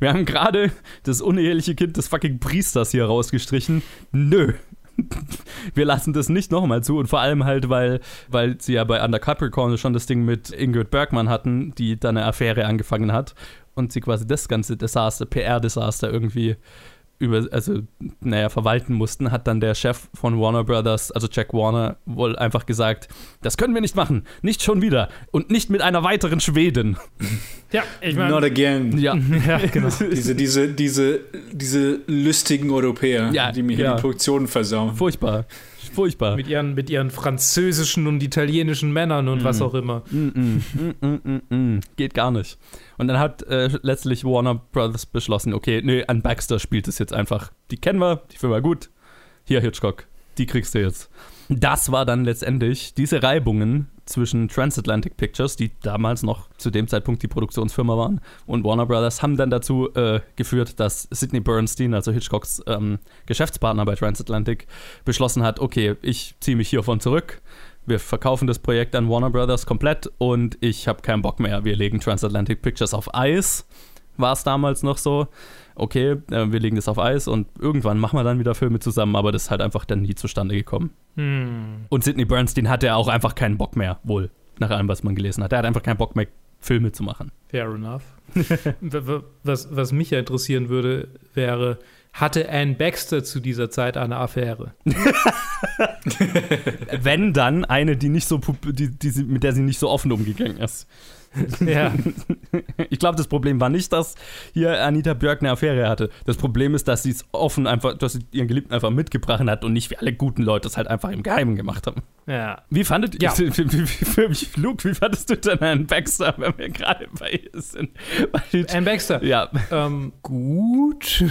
Wir haben gerade das uneheliche Kind des fucking Priesters hier rausgestrichen. Nö. Wir lassen das nicht nochmal zu und vor allem halt, weil, weil sie ja bei Under Capricorn schon das Ding mit Ingrid Bergmann hatten, die dann eine Affäre angefangen hat und sie quasi das ganze Desaster, PR-Desaster irgendwie über, also, naja, verwalten mussten, hat dann der Chef von Warner Brothers, also Jack Warner, wohl einfach gesagt, das können wir nicht machen, nicht schon wieder und nicht mit einer weiteren Schwedin. Ja, ich Not again. Ja, ja, genau. Diese, diese, diese, diese lustigen Europäer, Ja, die mir hier ja. die Produktion versauen. furchtbar, furchtbar. mit, ihren, mit ihren französischen und italienischen Männern und was auch immer. Mm, mm, mm, mm, mm, mm. Geht gar nicht. Und dann hat äh, letztlich Warner Brothers beschlossen, okay, nee, an Baxter spielt es jetzt einfach. Die kennen wir, die finden wir gut. Hier, Hitchcock, die kriegst du jetzt. Das war dann letztendlich diese Reibungen zwischen Transatlantic Pictures, die damals noch zu dem Zeitpunkt die Produktionsfirma waren, und Warner Brothers haben dann dazu äh, geführt, dass Sidney Bernstein, also Hitchcocks ähm, Geschäftspartner bei Transatlantic, beschlossen hat, okay, ich ziehe mich hiervon zurück wir verkaufen das Projekt an Warner Brothers komplett und ich habe keinen Bock mehr. Wir legen Transatlantic Pictures auf Eis. War es damals noch so? Okay, äh, wir legen das auf Eis und irgendwann machen wir dann wieder Filme zusammen, aber das ist halt einfach dann nie zustande gekommen. Hm. Und Sidney Bernstein hatte auch einfach keinen Bock mehr, wohl, nach allem, was man gelesen hat. Er hat einfach keinen Bock mehr, Filme zu machen. Fair enough. Was, was mich ja interessieren würde, wäre, hatte Anne Baxter zu dieser Zeit eine Affäre? Wenn dann eine, die nicht so, die, die, mit der sie nicht so offen umgegangen ist. Ja. Ich glaube, das Problem war nicht, dass hier Anita Björk eine Affäre hatte. Das Problem ist, dass sie es offen einfach, dass sie ihren Geliebten einfach mitgebracht hat und nicht wie alle guten Leute es halt einfach im Geheimen gemacht haben. ja. Wie fandet Ja. wie, wie, wie, wie, Luke, wie fandest du denn einen Baxter, wenn wir gerade bei ihr sind? Weil, Ann Baxter. ja. Ähm, gut.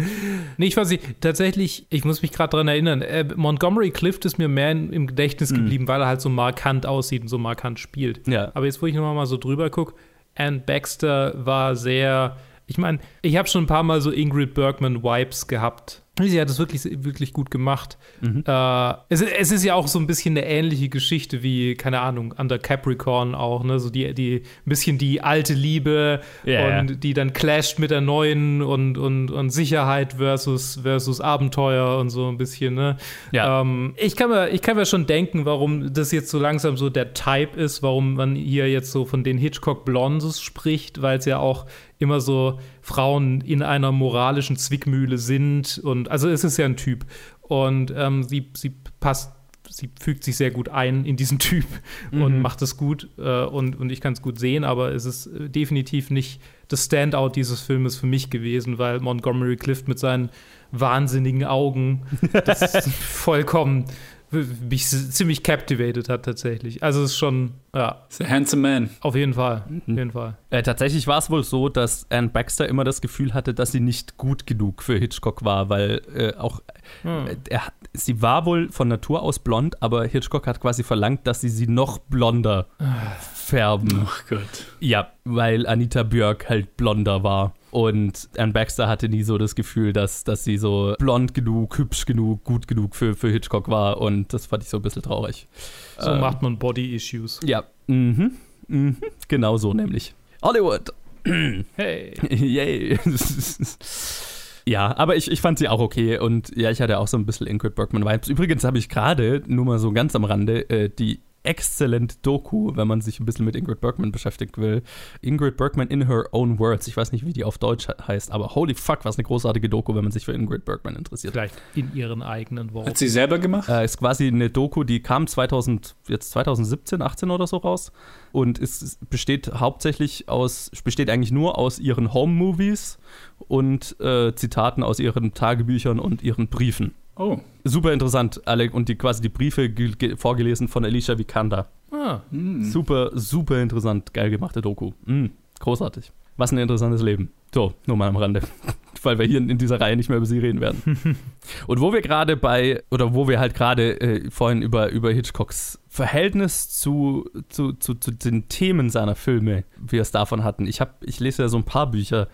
nee, ich weiß nicht, tatsächlich, ich muss mich gerade dran erinnern, äh, Montgomery Clift ist mir mehr in, im Gedächtnis geblieben, weil er halt so markant aussieht und so markant spielt. Ja. Aber jetzt, wo ich nochmal mal so drüber gucke, Ann Baxter war sehr, ich meine, ich habe schon ein paar Mal so Ingrid Bergman-Vibes gehabt. Sie hat es wirklich, wirklich gut gemacht. Äh, es, es ist ja auch so ein bisschen eine ähnliche Geschichte wie, keine Ahnung, Under Capricorn auch, ne? So die, die, ein bisschen die alte Liebe Ja, und die dann clasht mit der neuen und, und, und Sicherheit versus, versus Abenteuer und so ein bisschen, ne? Ja. Ähm, ich, kann mir, ich kann mir schon denken, warum das jetzt so langsam so der Type ist, warum man hier jetzt so von den Hitchcock Blondes spricht, weil es ja auch immer so Frauen in einer moralischen Zwickmühle sind und also es ist ja ein Typ. Und ähm, sie, sie passt sie fügt sich sehr gut ein in diesen Typ und macht es gut äh, und, und ich kann es gut sehen, aber es ist äh, definitiv nicht das Standout dieses Filmes für mich gewesen, weil Montgomery Clift mit seinen wahnsinnigen Augen das vollkommen mich ziemlich captivated hat tatsächlich. Also es ist schon, ja, It's a handsome man. auf jeden Fall, auf jeden Fall. Äh, tatsächlich war es wohl so, dass Anne Baxter immer das Gefühl hatte, dass sie nicht gut genug für Hitchcock war, weil äh, auch äh, er, sie war wohl von Natur aus blond, aber Hitchcock hat quasi verlangt, dass sie sie noch blonder färben. Ach Gott. Ja, weil Anita Björk halt blonder war. Und Anne Baxter hatte nie so das Gefühl, dass, dass sie so blond genug, hübsch genug, gut genug für, für Hitchcock war. Und das fand ich so ein bisschen traurig. So Ähm, macht man Body Issues. Ja, mhm, mhm, genau so nämlich. Hollywood. Hey. Yay. ja, aber ich, ich fand sie auch okay und ja, ich hatte auch so ein bisschen Ingrid Bergman-Vibes. Übrigens habe ich gerade, nur mal so ganz am Rande, äh, die exzellente Doku, wenn man sich ein bisschen mit Ingrid Bergman beschäftigt will. Ingrid Bergman in her own words. Ich weiß nicht, wie die auf Deutsch he- heißt, aber holy fuck, was eine großartige Doku, wenn man sich für Ingrid Bergman interessiert. Vielleicht in ihren eigenen Worten. Hat sie selber gemacht? Äh, ist quasi eine Doku, die kam 2000, jetzt 2017, 18 oder so raus und es es besteht hauptsächlich aus, besteht eigentlich nur aus ihren Home-Movies und äh, Zitaten aus ihren Tagebüchern und ihren Briefen. Oh. Super interessant, alle und die quasi die Briefe ge- ge- vorgelesen von Alicia Vikander. Ah, Super, super interessant, geil gemachte Doku. Mm, großartig. Was ein interessantes Leben. So, nur mal am Rande. Weil wir hier in dieser Reihe nicht mehr über sie reden werden. Und wo wir gerade bei, oder wo wir halt gerade äh, vorhin über, über Hitchcocks Verhältnis zu, zu, zu, zu den Themen seiner Filme, wir es davon hatten. Ich, hab, ich lese ja so ein paar Bücher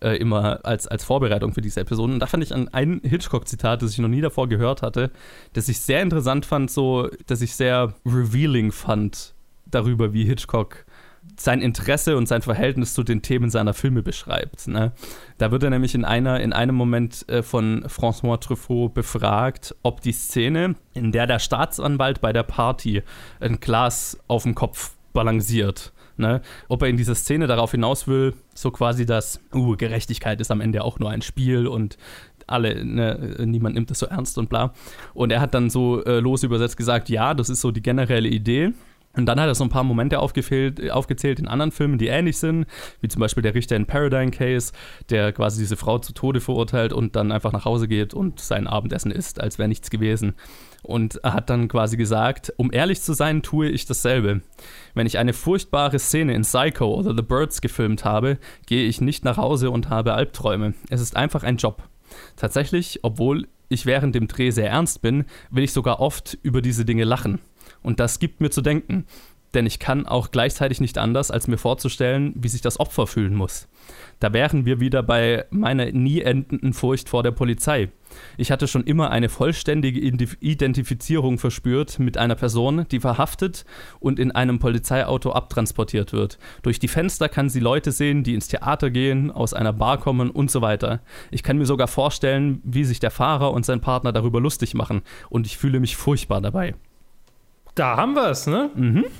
äh, immer als, als Vorbereitung für diese Episoden. Und da fand ich an ein Hitchcock-Zitat, das ich noch nie davor gehört hatte, das ich sehr interessant fand, so, dass ich sehr revealing fand darüber, wie Hitchcock sein Interesse und sein Verhältnis zu den Themen seiner Filme beschreibt. Ne? Da wird er nämlich in, einer, in einem Moment äh, von François Truffaut befragt, ob die Szene, in der der Staatsanwalt bei der Party ein Glas auf dem Kopf balanciert, ne? ob er in dieser Szene darauf hinaus will, so quasi, dass uh, Gerechtigkeit ist am Ende auch nur ein Spiel und alle, ne, niemand nimmt das so ernst und bla. Und er hat dann so äh, los übersetzt gesagt, ja, das ist so die generelle Idee. Und dann hat er so ein paar Momente aufgefehlt, äh, aufgezählt in anderen Filmen, die ähnlich sind, wie zum Beispiel der Richter in Paradigm Case, der quasi diese Frau zu Tode verurteilt und dann einfach nach Hause geht und sein Abendessen isst, als wäre nichts gewesen. Und er hat dann quasi gesagt, um ehrlich zu sein, tue ich dasselbe. Wenn ich eine furchtbare Szene in Psycho oder The Birds gefilmt habe, gehe ich nicht nach Hause und habe Albträume. Es ist einfach ein Job. Tatsächlich, obwohl ich während dem Dreh sehr ernst bin, will ich sogar oft über diese Dinge lachen. Und das gibt mir zu denken, denn ich kann auch gleichzeitig nicht anders, als mir vorzustellen, wie sich das Opfer fühlen muss. Da wären wir wieder bei meiner nie endenden Furcht vor der Polizei. Ich hatte schon immer eine vollständige Ident- Identifizierung verspürt mit einer Person, die verhaftet und in einem Polizeiauto abtransportiert wird. Durch die Fenster kann sie Leute sehen, die ins Theater gehen, aus einer Bar kommen und so weiter. Ich kann mir sogar vorstellen, wie sich der Fahrer und sein Partner darüber lustig machen und ich fühle mich furchtbar dabei. Da haben wir es, ne?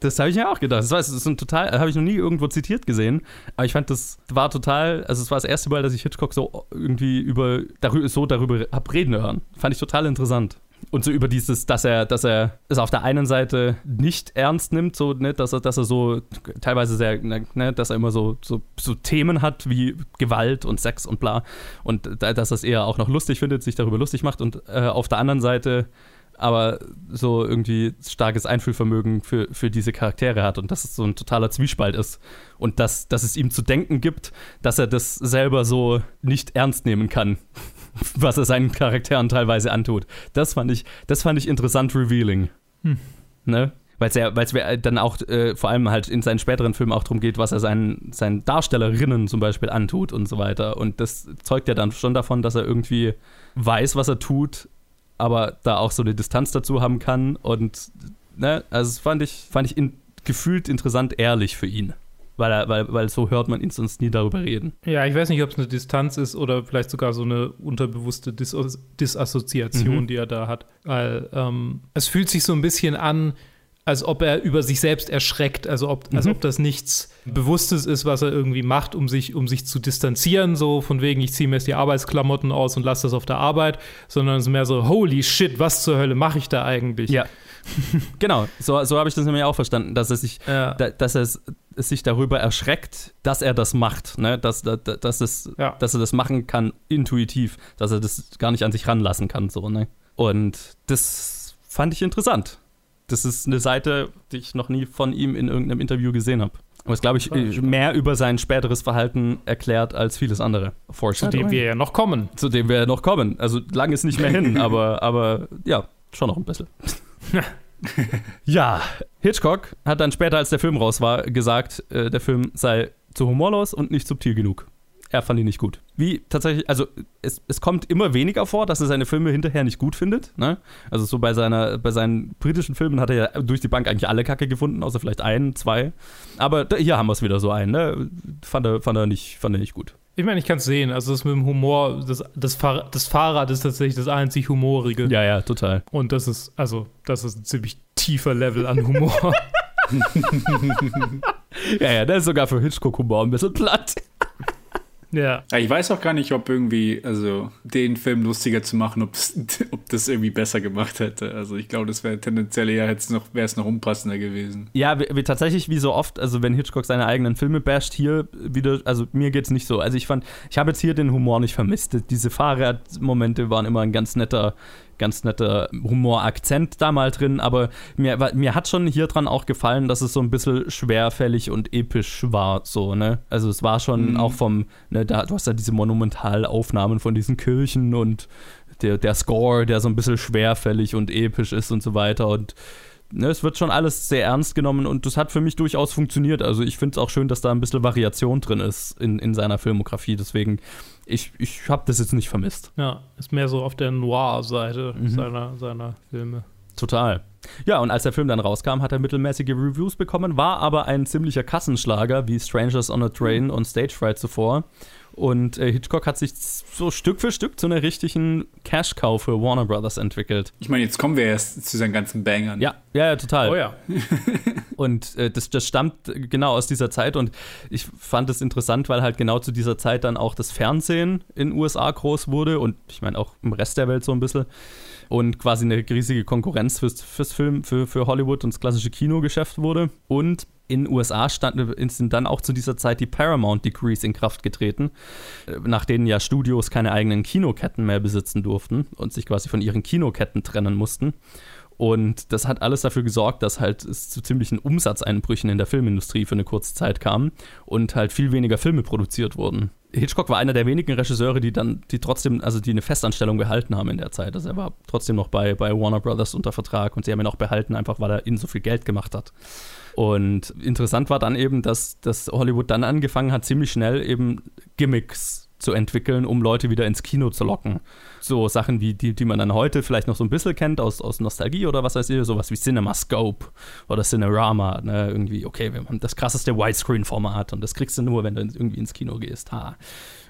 Das habe ich mir auch gedacht. Das, war, das ist ein total, habe ich noch nie irgendwo zitiert gesehen. Aber ich fand, das war total, also es war das erste Mal, dass ich Hitchcock so irgendwie über, darüber, so darüber habe reden hören. Fand ich total interessant. Und so über dieses, dass er, dass er es auf der einen Seite nicht ernst nimmt, so, ne, dass er, dass er so teilweise sehr, ne, dass er immer so, so, so Themen hat wie Gewalt und Sex und bla. Und da- dass er es eher auch noch lustig findet, sich darüber lustig macht und äh, auf der anderen Seite aber so irgendwie starkes Einfühlvermögen für, für diese Charaktere hat und dass es so ein totaler Zwiespalt ist und dass, dass es ihm zu denken gibt, dass er das selber so nicht ernst nehmen kann, was er seinen Charakteren teilweise antut. Das fand ich, das fand ich interessant revealing. Ne? Weil es ja, weil's ja dann auch äh, vor allem halt in seinen späteren Filmen auch darum geht, was er seinen, seinen Darstellerinnen zum Beispiel antut und so weiter. Und das zeugt ja dann schon davon, dass er irgendwie weiß, was er tut, aber da auch so eine Distanz dazu haben kann. Und ne, also das fand ich, fand ich in, gefühlt interessant ehrlich für ihn. Weil, er, weil, weil so hört man ihn sonst nie darüber reden. Ja, ich weiß nicht, ob es eine Distanz ist oder vielleicht sogar so eine unterbewusste Dis Disassoziation, Mhm. die er da hat. Weil ähm, es fühlt sich so ein bisschen an, als ob er über sich selbst erschreckt, also ob, als Mhm. ob das nichts Bewusstes ist, was er irgendwie macht, um sich, um sich zu distanzieren, so von wegen, ich ziehe mir jetzt die Arbeitsklamotten aus und lasse das auf der Arbeit, sondern es ist mehr so, holy shit, was zur Hölle mache ich da eigentlich? Ja. genau, so, so habe ich das nämlich auch verstanden, dass er sich, Ja. da, dass er sich darüber erschreckt, dass er das macht, ne? dass, dass, dass, es, Ja. dass er das machen kann intuitiv, dass er das gar nicht an sich ranlassen kann. So, ne? Und das fand ich interessant. Das ist eine Seite, die ich noch nie von ihm in irgendeinem Interview gesehen habe. Aber es, glaube ich, mehr über sein späteres Verhalten erklärt als vieles andere. Zu dem wir ja noch kommen. zu dem wir noch kommen. Also lang ist nicht mehr hin, aber, aber ja, schon noch ein bisschen. ja, Hitchcock hat dann später, als der Film raus war, gesagt, äh, der Film sei zu humorlos und nicht subtil genug. Er fand ihn nicht gut. Wie tatsächlich, also es, es kommt immer weniger vor, dass er seine Filme hinterher nicht gut findet. Ne? Also so bei, seiner, bei seinen britischen Filmen hat er ja durch die Bank eigentlich alle Kacke gefunden, außer vielleicht einen, zwei. Aber da, hier haben wir es wieder so einen. Ne? Fand, er, fand, er nicht, fand er nicht gut. Ich meine, ich kann es sehen. Also das mit dem Humor, das, das, Fahr das Fahrrad ist tatsächlich das einzig Humorige. Ja, ja, total. Und das ist, also, das ist ein ziemlich tiefer Level an Humor. Ja, ja, der ist sogar für Hitchcock-Humor ein bisschen platt. Ja. Ich weiß auch gar nicht, ob irgendwie, also den Film lustiger zu machen, ob das irgendwie besser gemacht hätte. Also ich glaube, das wäre tendenziell eher jetzt noch, wäre es noch unpassender gewesen. Ja, wie, wie, tatsächlich wie so oft, also wenn Hitchcock seine eigenen Filme basht, hier wieder, also mir geht's nicht so. Also ich fand, ich habe jetzt hier den Humor nicht vermisst. Diese Fahrradmomente waren immer ein ganz netter, ganz netter Humorakzent da mal drin, aber mir, mir hat schon hier dran auch gefallen, dass es so ein bisschen schwerfällig und episch war, so, ne? Also es war schon Mhm. auch vom, ne, da, du hast ja diese Monumentalaufnahmen von diesen Kirchen und der, der Score, der so ein bisschen schwerfällig und episch ist und so weiter und ne, es wird schon alles sehr ernst genommen und das hat für mich durchaus funktioniert. Also ich finde es auch schön, dass da ein bisschen Variation drin ist in, in seiner Filmografie. Deswegen, ich, ich habe das jetzt nicht vermisst. Ja, ist mehr so auf der Noir-Seite Mhm. seiner, seiner Filme. Total. Ja, und als der Film dann rauskam, hat er mittelmäßige Reviews bekommen, war aber ein ziemlicher Kassenschlager wie Strangers on a Train und Stage Fright zuvor. Und äh, Hitchcock hat sich so Stück für Stück zu einer richtigen Cash-Cow für Warner Brothers entwickelt. Ich meine, jetzt kommen wir erst zu seinen ganzen Bangern. Ja, ja, ja total. Oh ja. Und äh, das, das stammt genau aus dieser Zeit und ich fand es interessant, weil halt genau zu dieser Zeit dann auch das Fernsehen in den USA groß wurde und ich meine auch im Rest der Welt so ein bisschen und quasi eine riesige Konkurrenz fürs, fürs Film, für, für Hollywood und das klassische Kinogeschäft wurde. Und in den USA stand, sind dann auch zu dieser Zeit die Paramount Decrees in Kraft getreten, äh, nach denen ja Studios keine eigenen Kinoketten mehr besitzen durften und sich quasi von ihren Kinoketten trennen mussten. Und das hat alles dafür gesorgt, dass halt es zu ziemlichen Umsatzeinbrüchen in der Filmindustrie für eine kurze Zeit kam und halt viel weniger Filme produziert wurden. Hitchcock war einer der wenigen Regisseure, die dann, die trotzdem, also die eine Festanstellung behalten haben in der Zeit. Also er war trotzdem noch bei, bei Warner Brothers unter Vertrag und sie haben ihn auch behalten, einfach weil er ihnen so viel Geld gemacht hat. Und interessant war dann eben, dass, dass Hollywood dann angefangen hat, ziemlich schnell eben Gimmicks zu entwickeln, um Leute wieder ins Kino zu locken. So Sachen, wie die, die man dann heute vielleicht noch so ein bisschen kennt aus, aus Nostalgie oder was weiß ich, sowas wie CinemaScope oder Cinerama. Ne? Irgendwie, okay, wir haben das krasseste Widescreen-Format und das kriegst du nur, wenn du irgendwie ins Kino gehst. Ha.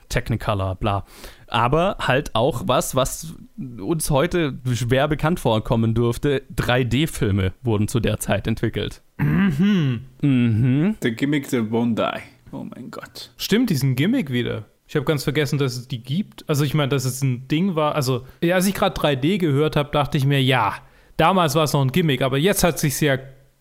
Technicolor, bla. Aber halt auch was, was uns heute schwer bekannt vorkommen dürfte. 3D-Filme wurden zu der Zeit entwickelt. Mhm. Mhm. The Gimmick That Won't Die. Oh mein Gott. Stimmt, diesen Gimmick wieder. Ich habe ganz vergessen, dass es die gibt. Also ich meine, dass es ein Ding war. Also als ich gerade 3D gehört habe, dachte ich mir, ja, damals war es noch ein Gimmick, aber jetzt hat sich ja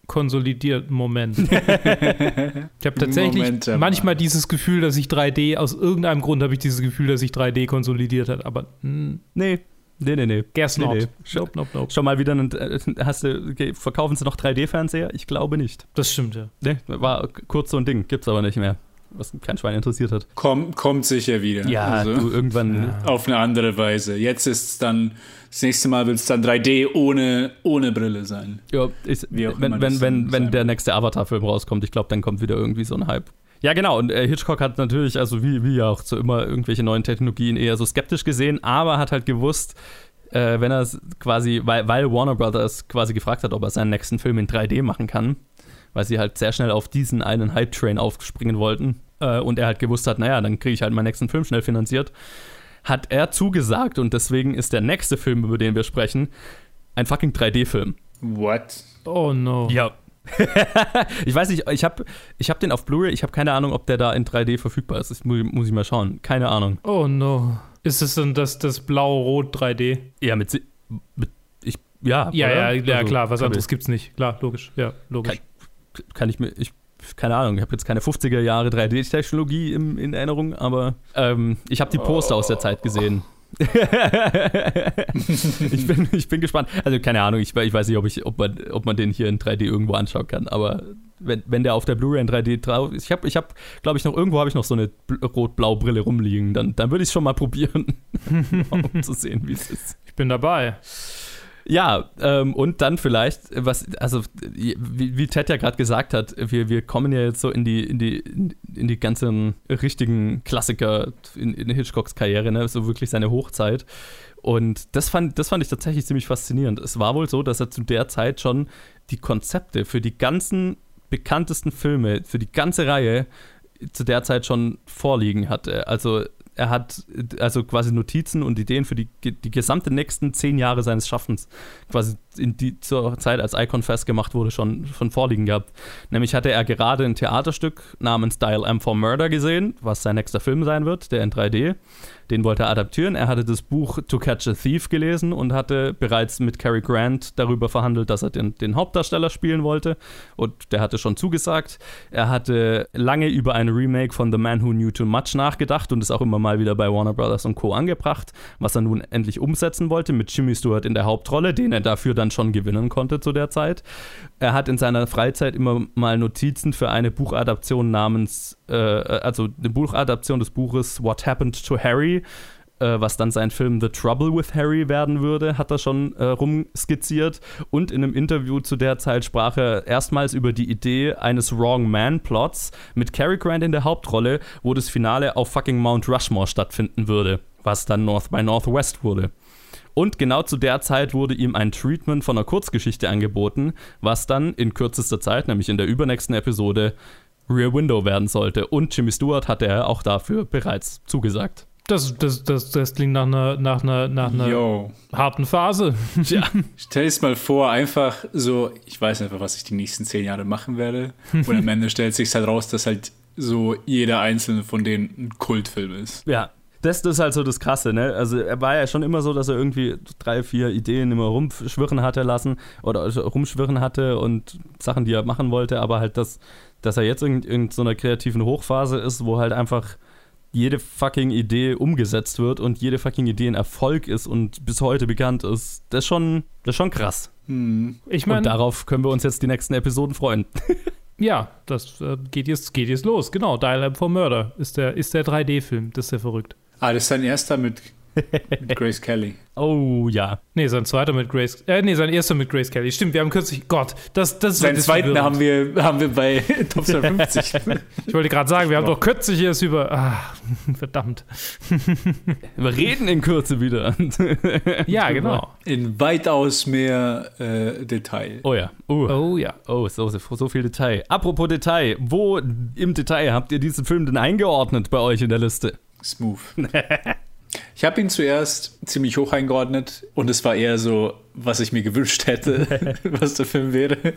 konsolidiert. Moment. ich habe tatsächlich Momentum. manchmal dieses Gefühl, dass sich 3D aus irgendeinem Grund habe ich dieses Gefühl, dass sich 3D konsolidiert hat. Aber mm, Nee, nee, nee, nee. guess Nee, not. nee. Nope, nope, nope. Schon mal wieder einen, äh, hast du, okay, verkaufen sie noch 3D-Fernseher? Ich glaube nicht. Das stimmt ja. Nee, war kurz so ein Ding, gibt's aber nicht mehr. Was kein Schwein interessiert hat. Komm, kommt sicher wieder. Also, du irgendwann. Auf eine andere Weise. Jetzt ist es dann, das nächste Mal wird es dann 3D ohne, ohne Brille sein. Ja, ich, Wie auch wenn, immer wenn, wenn, wenn der nächste Avatar-Film rauskommt, ich glaube, dann kommt wieder irgendwie so ein Hype. Ja, genau. Und äh, Hitchcock hat natürlich, also wie, wie ja auch so immer, irgendwelche neuen Technologien eher so skeptisch gesehen, aber hat halt gewusst, äh, wenn er es quasi, weil, weil Warner Brothers quasi gefragt hat, ob er seinen nächsten Film in 3D machen kann, weil sie halt sehr schnell auf diesen einen Hype-Train aufspringen wollten äh, und er halt gewusst hat, naja, dann kriege ich halt meinen nächsten Film schnell finanziert, hat er zugesagt und deswegen ist der nächste Film, über den wir sprechen, ein fucking 3D-Film. What? Oh no. Ja. ich weiß nicht, ich habe ich hab den auf Blu-ray, ich habe keine Ahnung, ob der da in 3D verfügbar ist. Das muss, muss ich mal schauen. Keine Ahnung. Oh no. Ist es denn das, das Blau-Rot 3D? Ja, mit, Si- mit ich, ja. Ja, ja, ja, Also, klar. Was kann anderes gibt's nicht. Klar, logisch. Ja, logisch. ich- Kann ich mir, ich, keine Ahnung, ich habe jetzt keine 50er Jahre 3D-Technologie im- in Erinnerung, aber ähm, ich habe die Poster aus der Zeit gesehen. ich, bin, ich bin gespannt. Also keine Ahnung, ich, ich weiß nicht, ob, ich, ob, man, ob man den hier in 3D irgendwo anschauen kann, aber wenn, wenn der auf der Blu-ray in 3D drauf ist, ich habe, ich hab, glaube ich, noch irgendwo habe ich noch so eine bl- rot-blau Brille rumliegen, dann, dann würde ich es schon mal probieren, um zu sehen, wie es ist. Ich bin dabei. Ja, ähm, und dann vielleicht, was, also wie, wie Ted ja gerade gesagt hat, wir, wir kommen ja jetzt so in die, in die, in die ganzen richtigen Klassiker in, in Hitchcocks Karriere, ne? so wirklich seine Hochzeit. Und das fand, das fand ich tatsächlich ziemlich faszinierend. Es war wohl so, dass er zu der Zeit schon die Konzepte für die ganzen bekanntesten Filme, für die ganze Reihe zu der Zeit schon vorliegen hatte. Also er hat also quasi Notizen und Ideen für die, die gesamte nächsten zehn Jahre seines Schaffens quasi in die zur Zeit, als Icon Fest gemacht wurde, schon, schon vorliegen gehabt. Nämlich hatte er gerade ein Theaterstück namens Dial M for Murder gesehen, was sein nächster Film sein wird, der in 3D. Den wollte er adaptieren. Er hatte das Buch To Catch a Thief gelesen und hatte bereits mit Cary Grant darüber verhandelt, dass er den, den Hauptdarsteller spielen wollte. Und der hatte schon zugesagt. Er hatte lange über ein Remake von The Man Who Knew Too Much nachgedacht und ist auch immer mal wieder bei Warner Brothers und Co. angebracht, was er nun endlich umsetzen wollte mit Jimmy Stewart in der Hauptrolle, den er dafür dann schon gewinnen konnte zu der Zeit. Er hat in seiner Freizeit immer mal Notizen für eine Buchadaption namens, äh, also eine Buchadaption des Buches What Happened to Harry, äh, was dann sein Film The Trouble with Harry werden würde, hat er schon äh, rumskizziert. Und in einem Interview zu der Zeit sprach er erstmals über die Idee eines Wrong Man Plots mit Cary Grant in der Hauptrolle, wo das Finale auf fucking Mount Rushmore stattfinden würde, was dann North by Northwest wurde. Und genau zu der Zeit wurde ihm ein Treatment von einer Kurzgeschichte angeboten, was dann in kürzester Zeit, nämlich in der übernächsten Episode, Rear Window werden sollte. Und Jimmy Stewart hatte er auch dafür bereits zugesagt. Das, das, das, das klingt nach einer, nach einer, nach einer Yo. harten Phase. Ja. Stell dir mal vor, einfach so, ich weiß einfach, was ich die nächsten zehn Jahre machen werde. Und am Ende stellt sich halt raus, dass halt so jeder einzelne von denen ein Kultfilm ist. Ja. Das, das ist halt so das Krasse, ne? Also er war ja schon immer so, dass er irgendwie drei, vier Ideen immer rumschwirren hatte lassen oder also rumschwirren hatte und Sachen, die er machen wollte, aber halt das, dass er jetzt in, in so einer kreativen Hochphase ist, wo halt einfach jede fucking Idee umgesetzt wird und jede fucking Idee ein Erfolg ist und bis heute bekannt ist, das ist schon, das ist schon krass. Hm. Ich und meine, darauf können wir uns jetzt die nächsten Episoden freuen. ja, das äh, geht, jetzt, geht jetzt los. Genau, Dial M for Murder ist der, ist der 3D-Film. Das ist ja verrückt. Ah, das ist sein erster mit, mit Grace Kelly. Oh ja. Nee, sein zweiter mit Grace. Äh, nee, sein erster mit Grace Kelly. Stimmt, wir haben kürzlich. Gott, das, das Seinen zweiten verwirrend. haben wir, haben wir bei Top 50. Ich wollte gerade sagen, wir haben doch kürzlich erst über. Ah, verdammt. Wir reden in Kürze wieder. Ja, genau. In weitaus mehr äh, Detail. Oh ja. Uh. Oh ja. Oh, so, so, so viel Detail. Apropos Detail, wo im Detail habt ihr diesen Film denn eingeordnet bei euch in der Liste? Smooth. Ich habe ihn zuerst ziemlich hoch eingeordnet und es war eher so, was ich mir gewünscht hätte, was der Film wäre.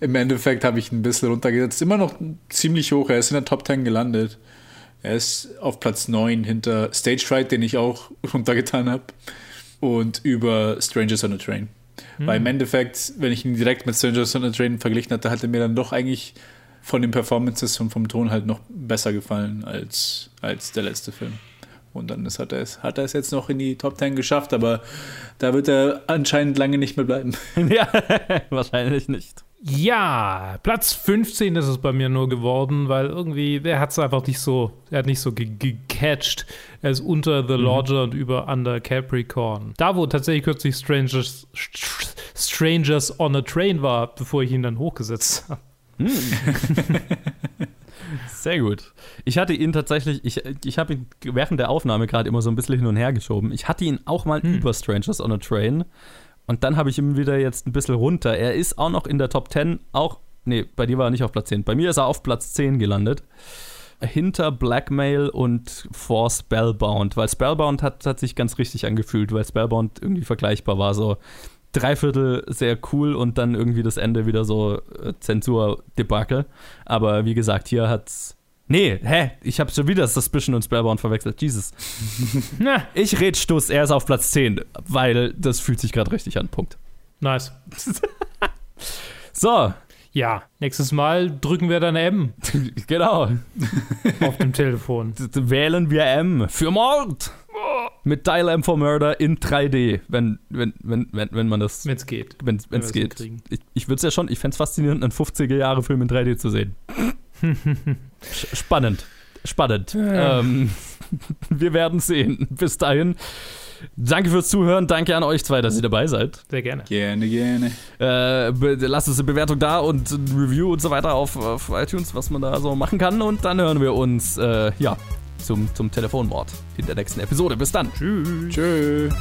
Im Endeffekt habe ich ihn ein bisschen runtergesetzt. Immer noch ziemlich hoch, er ist in der Top 10 gelandet. Er ist auf Platz 9 hinter Stage Fright, den ich auch runtergetan habe. Und über Strangers on a Train. Hm. Weil im Endeffekt, wenn ich ihn direkt mit Strangers on a Train verglichen hatte, hat er mir dann doch eigentlich von den Performances und vom Ton halt noch besser gefallen als, als der letzte Film. Und dann ist, hat, er es, hat er es jetzt noch in die Top 10 geschafft, aber da wird er anscheinend lange nicht mehr bleiben. ja, wahrscheinlich nicht. Ja, Platz 15 ist es bei mir nur geworden, weil irgendwie, der hat es einfach nicht so, er hat nicht so gecatcht. Er ist unter The mhm. Lodger und über Under Capricorn. Da, wo tatsächlich kürzlich Strangers, Strangers on a Train war, bevor ich ihn dann hochgesetzt habe. Hm. Sehr gut. Ich hatte ihn tatsächlich, ich, ich habe ihn während der Aufnahme gerade immer so ein bisschen hin und her geschoben. Ich hatte ihn auch mal hm. über Strangers on a Train und dann habe ich ihn wieder jetzt ein bisschen runter. Er ist auch noch in der Top 10, auch, nee, bei dir war er nicht auf Platz 10. Bei mir ist er auf Platz 10 gelandet. Hinter Blackmail und For Spellbound, weil Spellbound hat, hat sich ganz richtig angefühlt, weil Spellbound irgendwie vergleichbar war. So, Dreiviertel sehr cool und dann irgendwie das Ende wieder so äh, Zensur-Debakel. Aber wie gesagt, hier hat's. Nee, hä? Ich habe schon wieder Suspicion und Spellbound verwechselt. Jesus. Na, ich red Stuss, er ist auf Platz 10, weil das fühlt sich gerade richtig an. Punkt. Nice. so. Ja, nächstes Mal drücken wir dann M. genau. auf dem Telefon. Wählen wir M für Mord mit Dial M for Murder in 3D, wenn, wenn, wenn, wenn, wenn man das. Wenn es geht. Wenn es geht. Ich, ich würde es ja schon, ich fände es faszinierend, einen 50er-Jahre-Film in 3D zu sehen. Spannend. Spannend. Ja. Ähm, wir werden sehen. Bis dahin. Danke fürs Zuhören. Danke an euch zwei, dass ihr dabei seid. Sehr gerne. Gerne, gerne. Äh, lasst uns eine Bewertung da und ein Review und so weiter auf, auf iTunes, was man da so machen kann. Und dann hören wir uns, äh, ja, zum, zum Telefonmord in der nächsten Episode. Bis dann. Tschüss. Tschüss.